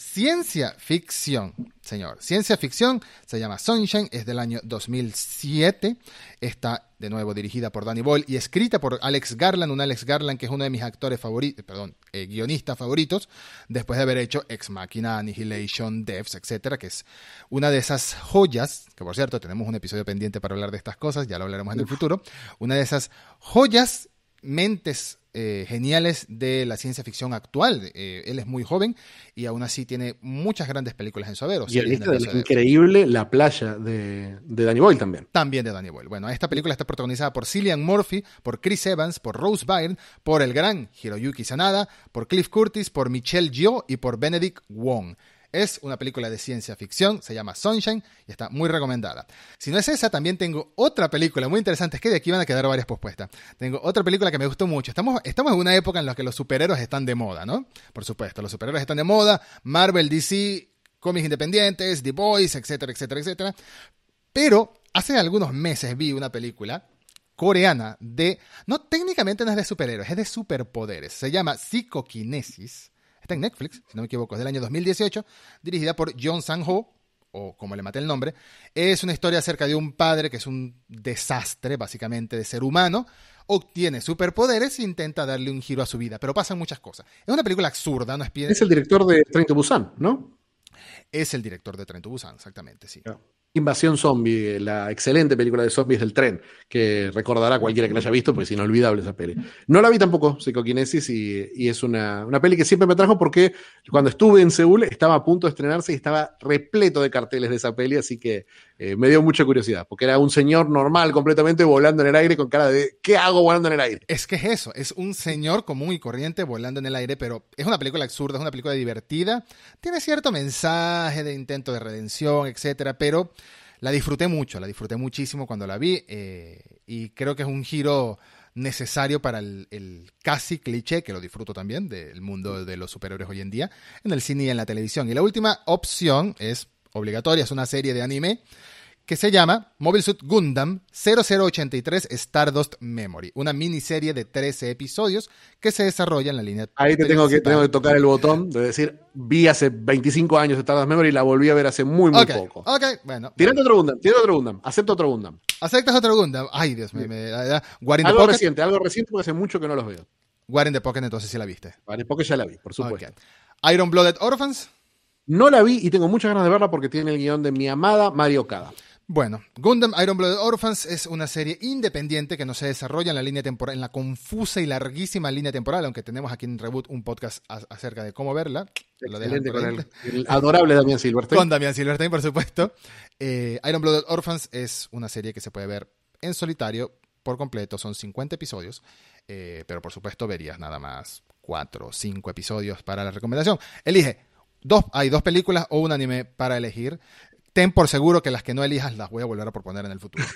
Ciencia ficción, señor. Ciencia ficción se llama Sunshine, es del año 2007. Está de nuevo dirigida por Danny Boyle y escrita por Alex Garland, un Alex Garland que es uno de mis actores favoritos, perdón, eh, guionistas favoritos, después de haber hecho Ex Machina, Annihilation, Devs, etcétera, que es una de esas joyas, que por cierto tenemos un episodio pendiente para hablar de estas cosas, ya lo hablaremos en el futuro, una de esas joyas mentes eh, geniales de la ciencia ficción actual. Eh, él es muy joven y aún así tiene muchas grandes películas en su haber. o Y el de la increíble La playa de, de Danny Boyle también. También de Danny Boyle. Bueno, esta película está protagonizada por Cillian Murphy, por Chris Evans, por Rose Byrne, por el gran Hiroyuki Sanada, por Cliff Curtis, por Michelle Yeoh y por Benedict Wong. Es una película de ciencia ficción, se llama Sunshine y está muy recomendada. Si no es esa, también tengo otra película muy interesante, es que de aquí van a quedar varias pospuestas. Tengo otra película que me gustó mucho. Estamos, estamos en una época en la que los superhéroes están de moda, ¿no? Por supuesto, los superhéroes están de moda, Marvel, DC, cómics independientes, The Boys, etcétera, etcétera, etcétera. Pero hace algunos meses vi una película coreana de, no técnicamente no es de superhéroes, es de superpoderes. Se llama Psicoquinesis. Está en Netflix, si no me equivoco, es del año 2018, dirigida por John Sang-ho, o como le maté el nombre. Es una historia acerca de un padre que es un desastre, básicamente, de ser humano. Obtiene superpoderes e intenta darle un giro a su vida, pero pasan muchas cosas. Es una película absurda, no es Es el director de Train to Busan, ¿no? Es el director de Tren to Busan, exactamente, sí. Invasión Zombie, la excelente película de zombies del tren, que recordará cualquiera que la haya visto, porque es inolvidable esa peli. No la vi tampoco, Psicoquinesis, y, y es una, una peli que siempre me trajo porque cuando estuve en Seúl estaba a punto de estrenarse y estaba repleto de carteles de esa peli, así que eh, me dio mucha curiosidad, porque era un señor normal completamente volando en el aire con cara de ¿qué hago volando en el aire? Es que es eso, es un señor común y corriente volando en el aire, pero es una película absurda, es una película divertida, tiene cierto mensaje de intento de redención, etcétera, pero la disfruté mucho, la disfruté muchísimo cuando la vi eh, y creo que es un giro necesario para el, el casi cliché, que lo disfruto también, del mundo de los superhéroes hoy en día, en el cine y en la televisión. Y la última opción es obligatoria, es una serie de anime que se llama Mobile Suit Gundam 0083 Stardust Memory, una miniserie de 13 episodios que se desarrolla en la línea. Ahí te tengo que, tengo que tocar el botón de decir, vi hace 25 años Stardust Memory y la volví a ver hace muy, muy poco. ok, bueno. Tirate otro Gundam, tirate otro Gundam, acepto otro Gundam. ¿Aceptas otro Gundam? Ay, Dios mío. Me, War the Algo Pocket. reciente, algo reciente porque hace mucho que no los veo. War in the Pocket, entonces sí la viste. Vale, porque ya la vi, por supuesto. Ok. Iron Blooded Orphans. No la vi y tengo muchas ganas de verla porque tiene el guion de mi amada Mario Kada. Bueno, Gundam Iron Blooded Orphans es una serie independiente que no se desarrolla en la línea temporal, en la confusa y larguísima línea temporal, aunque tenemos aquí en Reboot un podcast a- acerca de cómo verla. Excelente con el adorable Damián Silverstein. Con Damián Silverstein, por supuesto. Eh, Iron Blooded Orphans es una serie que se puede ver en solitario por completo. Son 50 episodios, eh, pero por supuesto verías nada más 4 o 5 episodios para la recomendación. Elige. Dos, hay dos películas o un anime para elegir. Ten por seguro que las que no elijas las voy a volver a proponer en el futuro.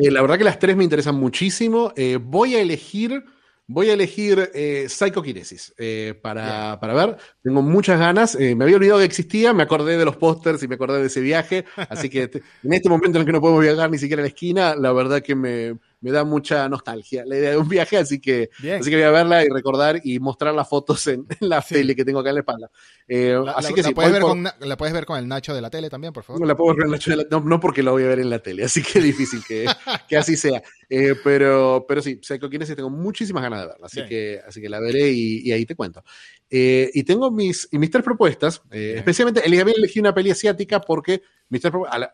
Eh, la verdad que las tres me interesan muchísimo. Eh, voy a elegir Voy a elegir eh, Psychokinesis eh, para, para, ver. Tengo muchas ganas. Me había olvidado que existía, me acordé de los pósters y me acordé de ese viaje. Así que en este momento en el que no podemos viajar ni siquiera a la esquina, la verdad que me, me da mucha nostalgia la idea de un viaje, así que, así que voy a verla y recordar y mostrar las fotos en, la tele que tengo acá en la espalda. Eh, así que la puedes ver con, la puedes ver con el Nacho de la tele también, por favor. La puedo ver con el Nacho de la no, no porque la voy a ver en la tele, así que es difícil que, que así sea. Eh, pero, pero sí, Psycho Kinesis tengo muchísimas ganas de verla, así, que, así que la veré y, ahí te cuento. Eh, y tengo mis, y mis tres propuestas, especialmente elegí una peli asiática porque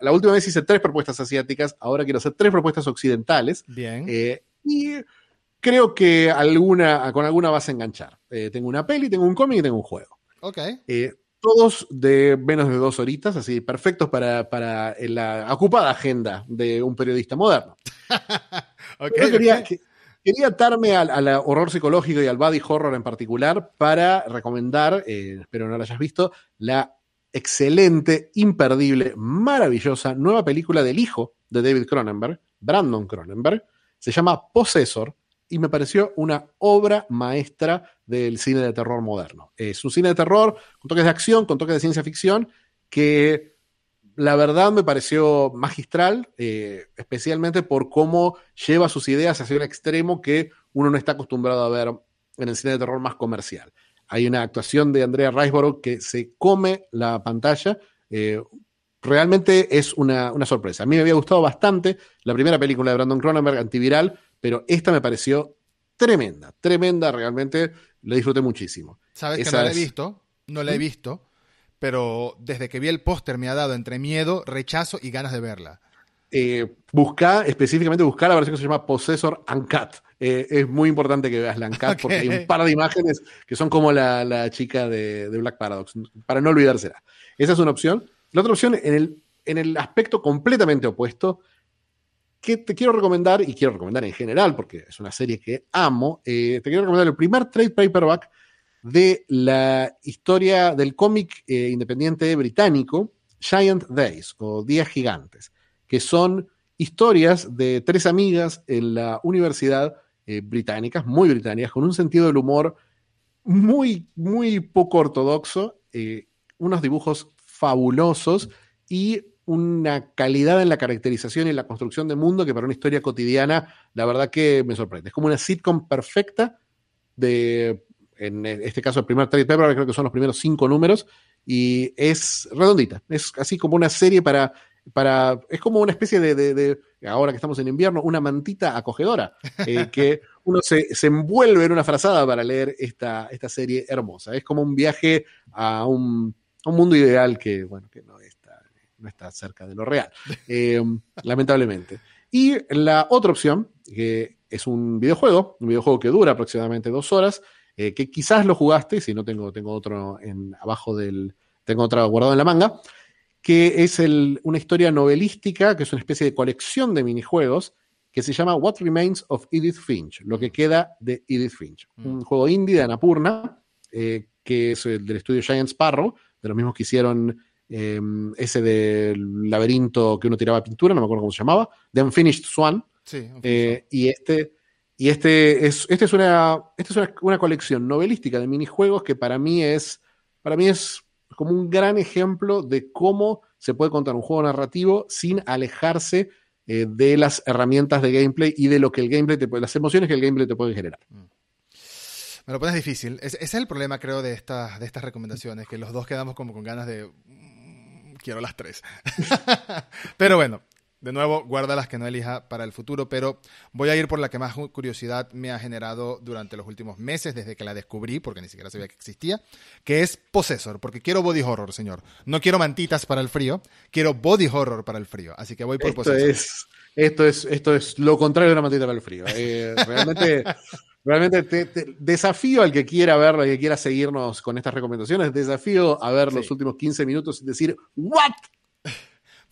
la, última vez hice tres propuestas asiáticas, ahora quiero hacer tres propuestas occidentales. Bien. Eh, y creo que alguna, con alguna vas a enganchar. Eh, tengo una peli, tengo un cómic y tengo un juego. Ok. Eh, todos de menos de dos horitas, así perfectos para, para la ocupada agenda de un periodista moderno. okay, quería, quería, atarme al, horror psicológico y al body horror en particular para recomendar, espero no lo hayas visto, la excelente, imperdible, maravillosa nueva película del hijo de David Cronenberg, Brandon Cronenberg. Se llama Possessor y me pareció una obra maestra del cine de terror moderno. Es un cine de terror con toques de acción, con toques de ciencia ficción, que la verdad me pareció magistral, eh, especialmente por cómo lleva sus ideas hacia un extremo que uno no está acostumbrado a ver en el cine de terror más comercial. Hay una actuación de Andrea Riseborough que se come la pantalla. Eh, realmente es una, sorpresa. A mí me había gustado bastante la primera película de Brandon Cronenberg, antiviral, pero esta me pareció tremenda, tremenda, realmente la disfruté muchísimo. Sabes que no la he visto, no la he ¿Mm? visto, pero desde que vi el póster me ha dado entre miedo, rechazo y ganas de verla. Eh, busca, específicamente busca la versión que se llama Possessor Uncut. Eh, es muy importante que veas la Uncut porque hay un par de imágenes que son como la, chica de, Black Paradox, para no olvidársela. Esa es una opción. La otra opción, en el, en el aspecto completamente opuesto, que te quiero recomendar, y quiero recomendar en general, porque es una serie que amo, eh, te quiero recomendar el primer trade paperback de la historia del cómic eh, independiente británico, Giant Days, o Días Gigantes, que son historias de tres amigas en la universidad eh, británicas, muy británicas, con un sentido del humor muy, muy poco ortodoxo, unos dibujos fabulosos y una calidad en la caracterización y en la construcción de mundo que para una historia cotidiana, la verdad que me sorprende. Es como una sitcom perfecta de, en este caso, el primer trade paper, creo que son los primeros cinco números, y es redondita. Es así como una serie para para, es como una especie de, ahora que estamos en invierno, una mantita acogedora, eh, que uno se, envuelve en una frazada para leer esta, esta serie hermosa. Es como un viaje a un, mundo ideal que, bueno, que no está, no está cerca de lo real, eh, lamentablemente. Y la otra opción, que es un videojuego, un videojuego que dura aproximadamente dos horas, eh, que quizás lo jugaste, si no tengo, tengo otro en, abajo del, tengo otro guardado en la manga, que es una historia novelística, que es una especie de colección de minijuegos, que se llama What Remains of Edith Finch, lo que queda de Edith Finch. Mm. Un juego indie de Anapurna, eh, que es el del estudio Giant Sparrow, de los mismos que hicieron em, ese del laberinto que uno tiraba pintura, no me acuerdo cómo se llamaba, The Unfinished Swan. Sí, eh, y este, y este es, este es, una, este es una, colección novelística de minijuegos que para mí es, para mí es como un gran ejemplo de cómo se puede contar un juego narrativo sin alejarse eh, de las herramientas de gameplay y de lo que el gameplay te puede, las emociones que el gameplay te puede generar. Mm. Me lo pones difícil. ese es el problema, creo, de, estas de estas recomendaciones, que los dos quedamos como con ganas de... Mm, quiero las tres. Pero bueno, de nuevo, guarda las que no elija para el futuro, pero voy a ir por la que más curiosidad me ha generado durante los últimos meses, desde que la descubrí, porque ni siquiera sabía que existía, que es Possessor, porque quiero body horror, señor. No quiero mantitas para el frío, quiero body horror para el frío. Así que voy por esto Es, esto, es, esto es lo contrario de una mantita para el frío. Eh, realmente, realmente te, desafío al que quiera verlo y que quiera seguirnos con estas recomendaciones, desafío a ver los últimos 15 minutos y decir, ¿what?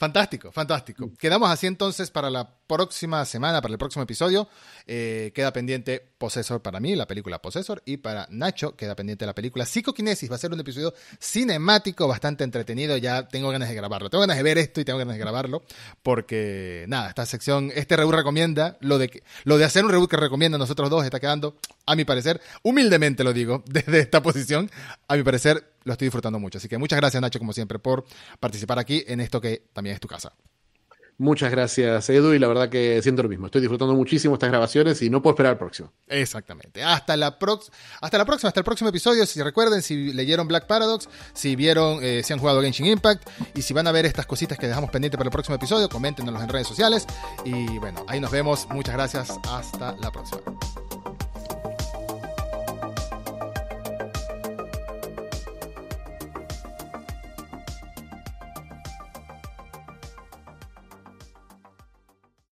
Fantástico, fantástico. Quedamos así entonces para la próxima semana, para el próximo episodio, eh, queda pendiente Possessor para mí, la película Possessor, y para Nacho queda pendiente la película Psicoquinesis. Va a ser un episodio cinemático bastante entretenido. Ya tengo ganas de grabarlo. Tengo ganas de ver esto y tengo ganas de grabarlo. Porque, nada, esta sección, este reboot recomienda, lo de, lo de hacer un reboot que recomienda nosotros dos está quedando, a mi parecer, humildemente lo digo, desde esta posición, a mi parecer lo estoy disfrutando mucho. Así que muchas gracias, Nacho, como siempre, por participar aquí en esto que también es tu casa. Muchas gracias, Edu, y la verdad que siento lo mismo. Estoy disfrutando muchísimo estas grabaciones y no puedo esperar al próximo. Exactamente. Hasta la, hasta la próxima, hasta el próximo episodio. Si recuerden, si leyeron Black Paradox, si vieron, eh, si han jugado Genshin Impact y si van a ver estas cositas que dejamos pendientes para el próximo episodio, coméntenos en redes sociales. Y bueno, ahí nos vemos. Muchas gracias. Hasta la próxima.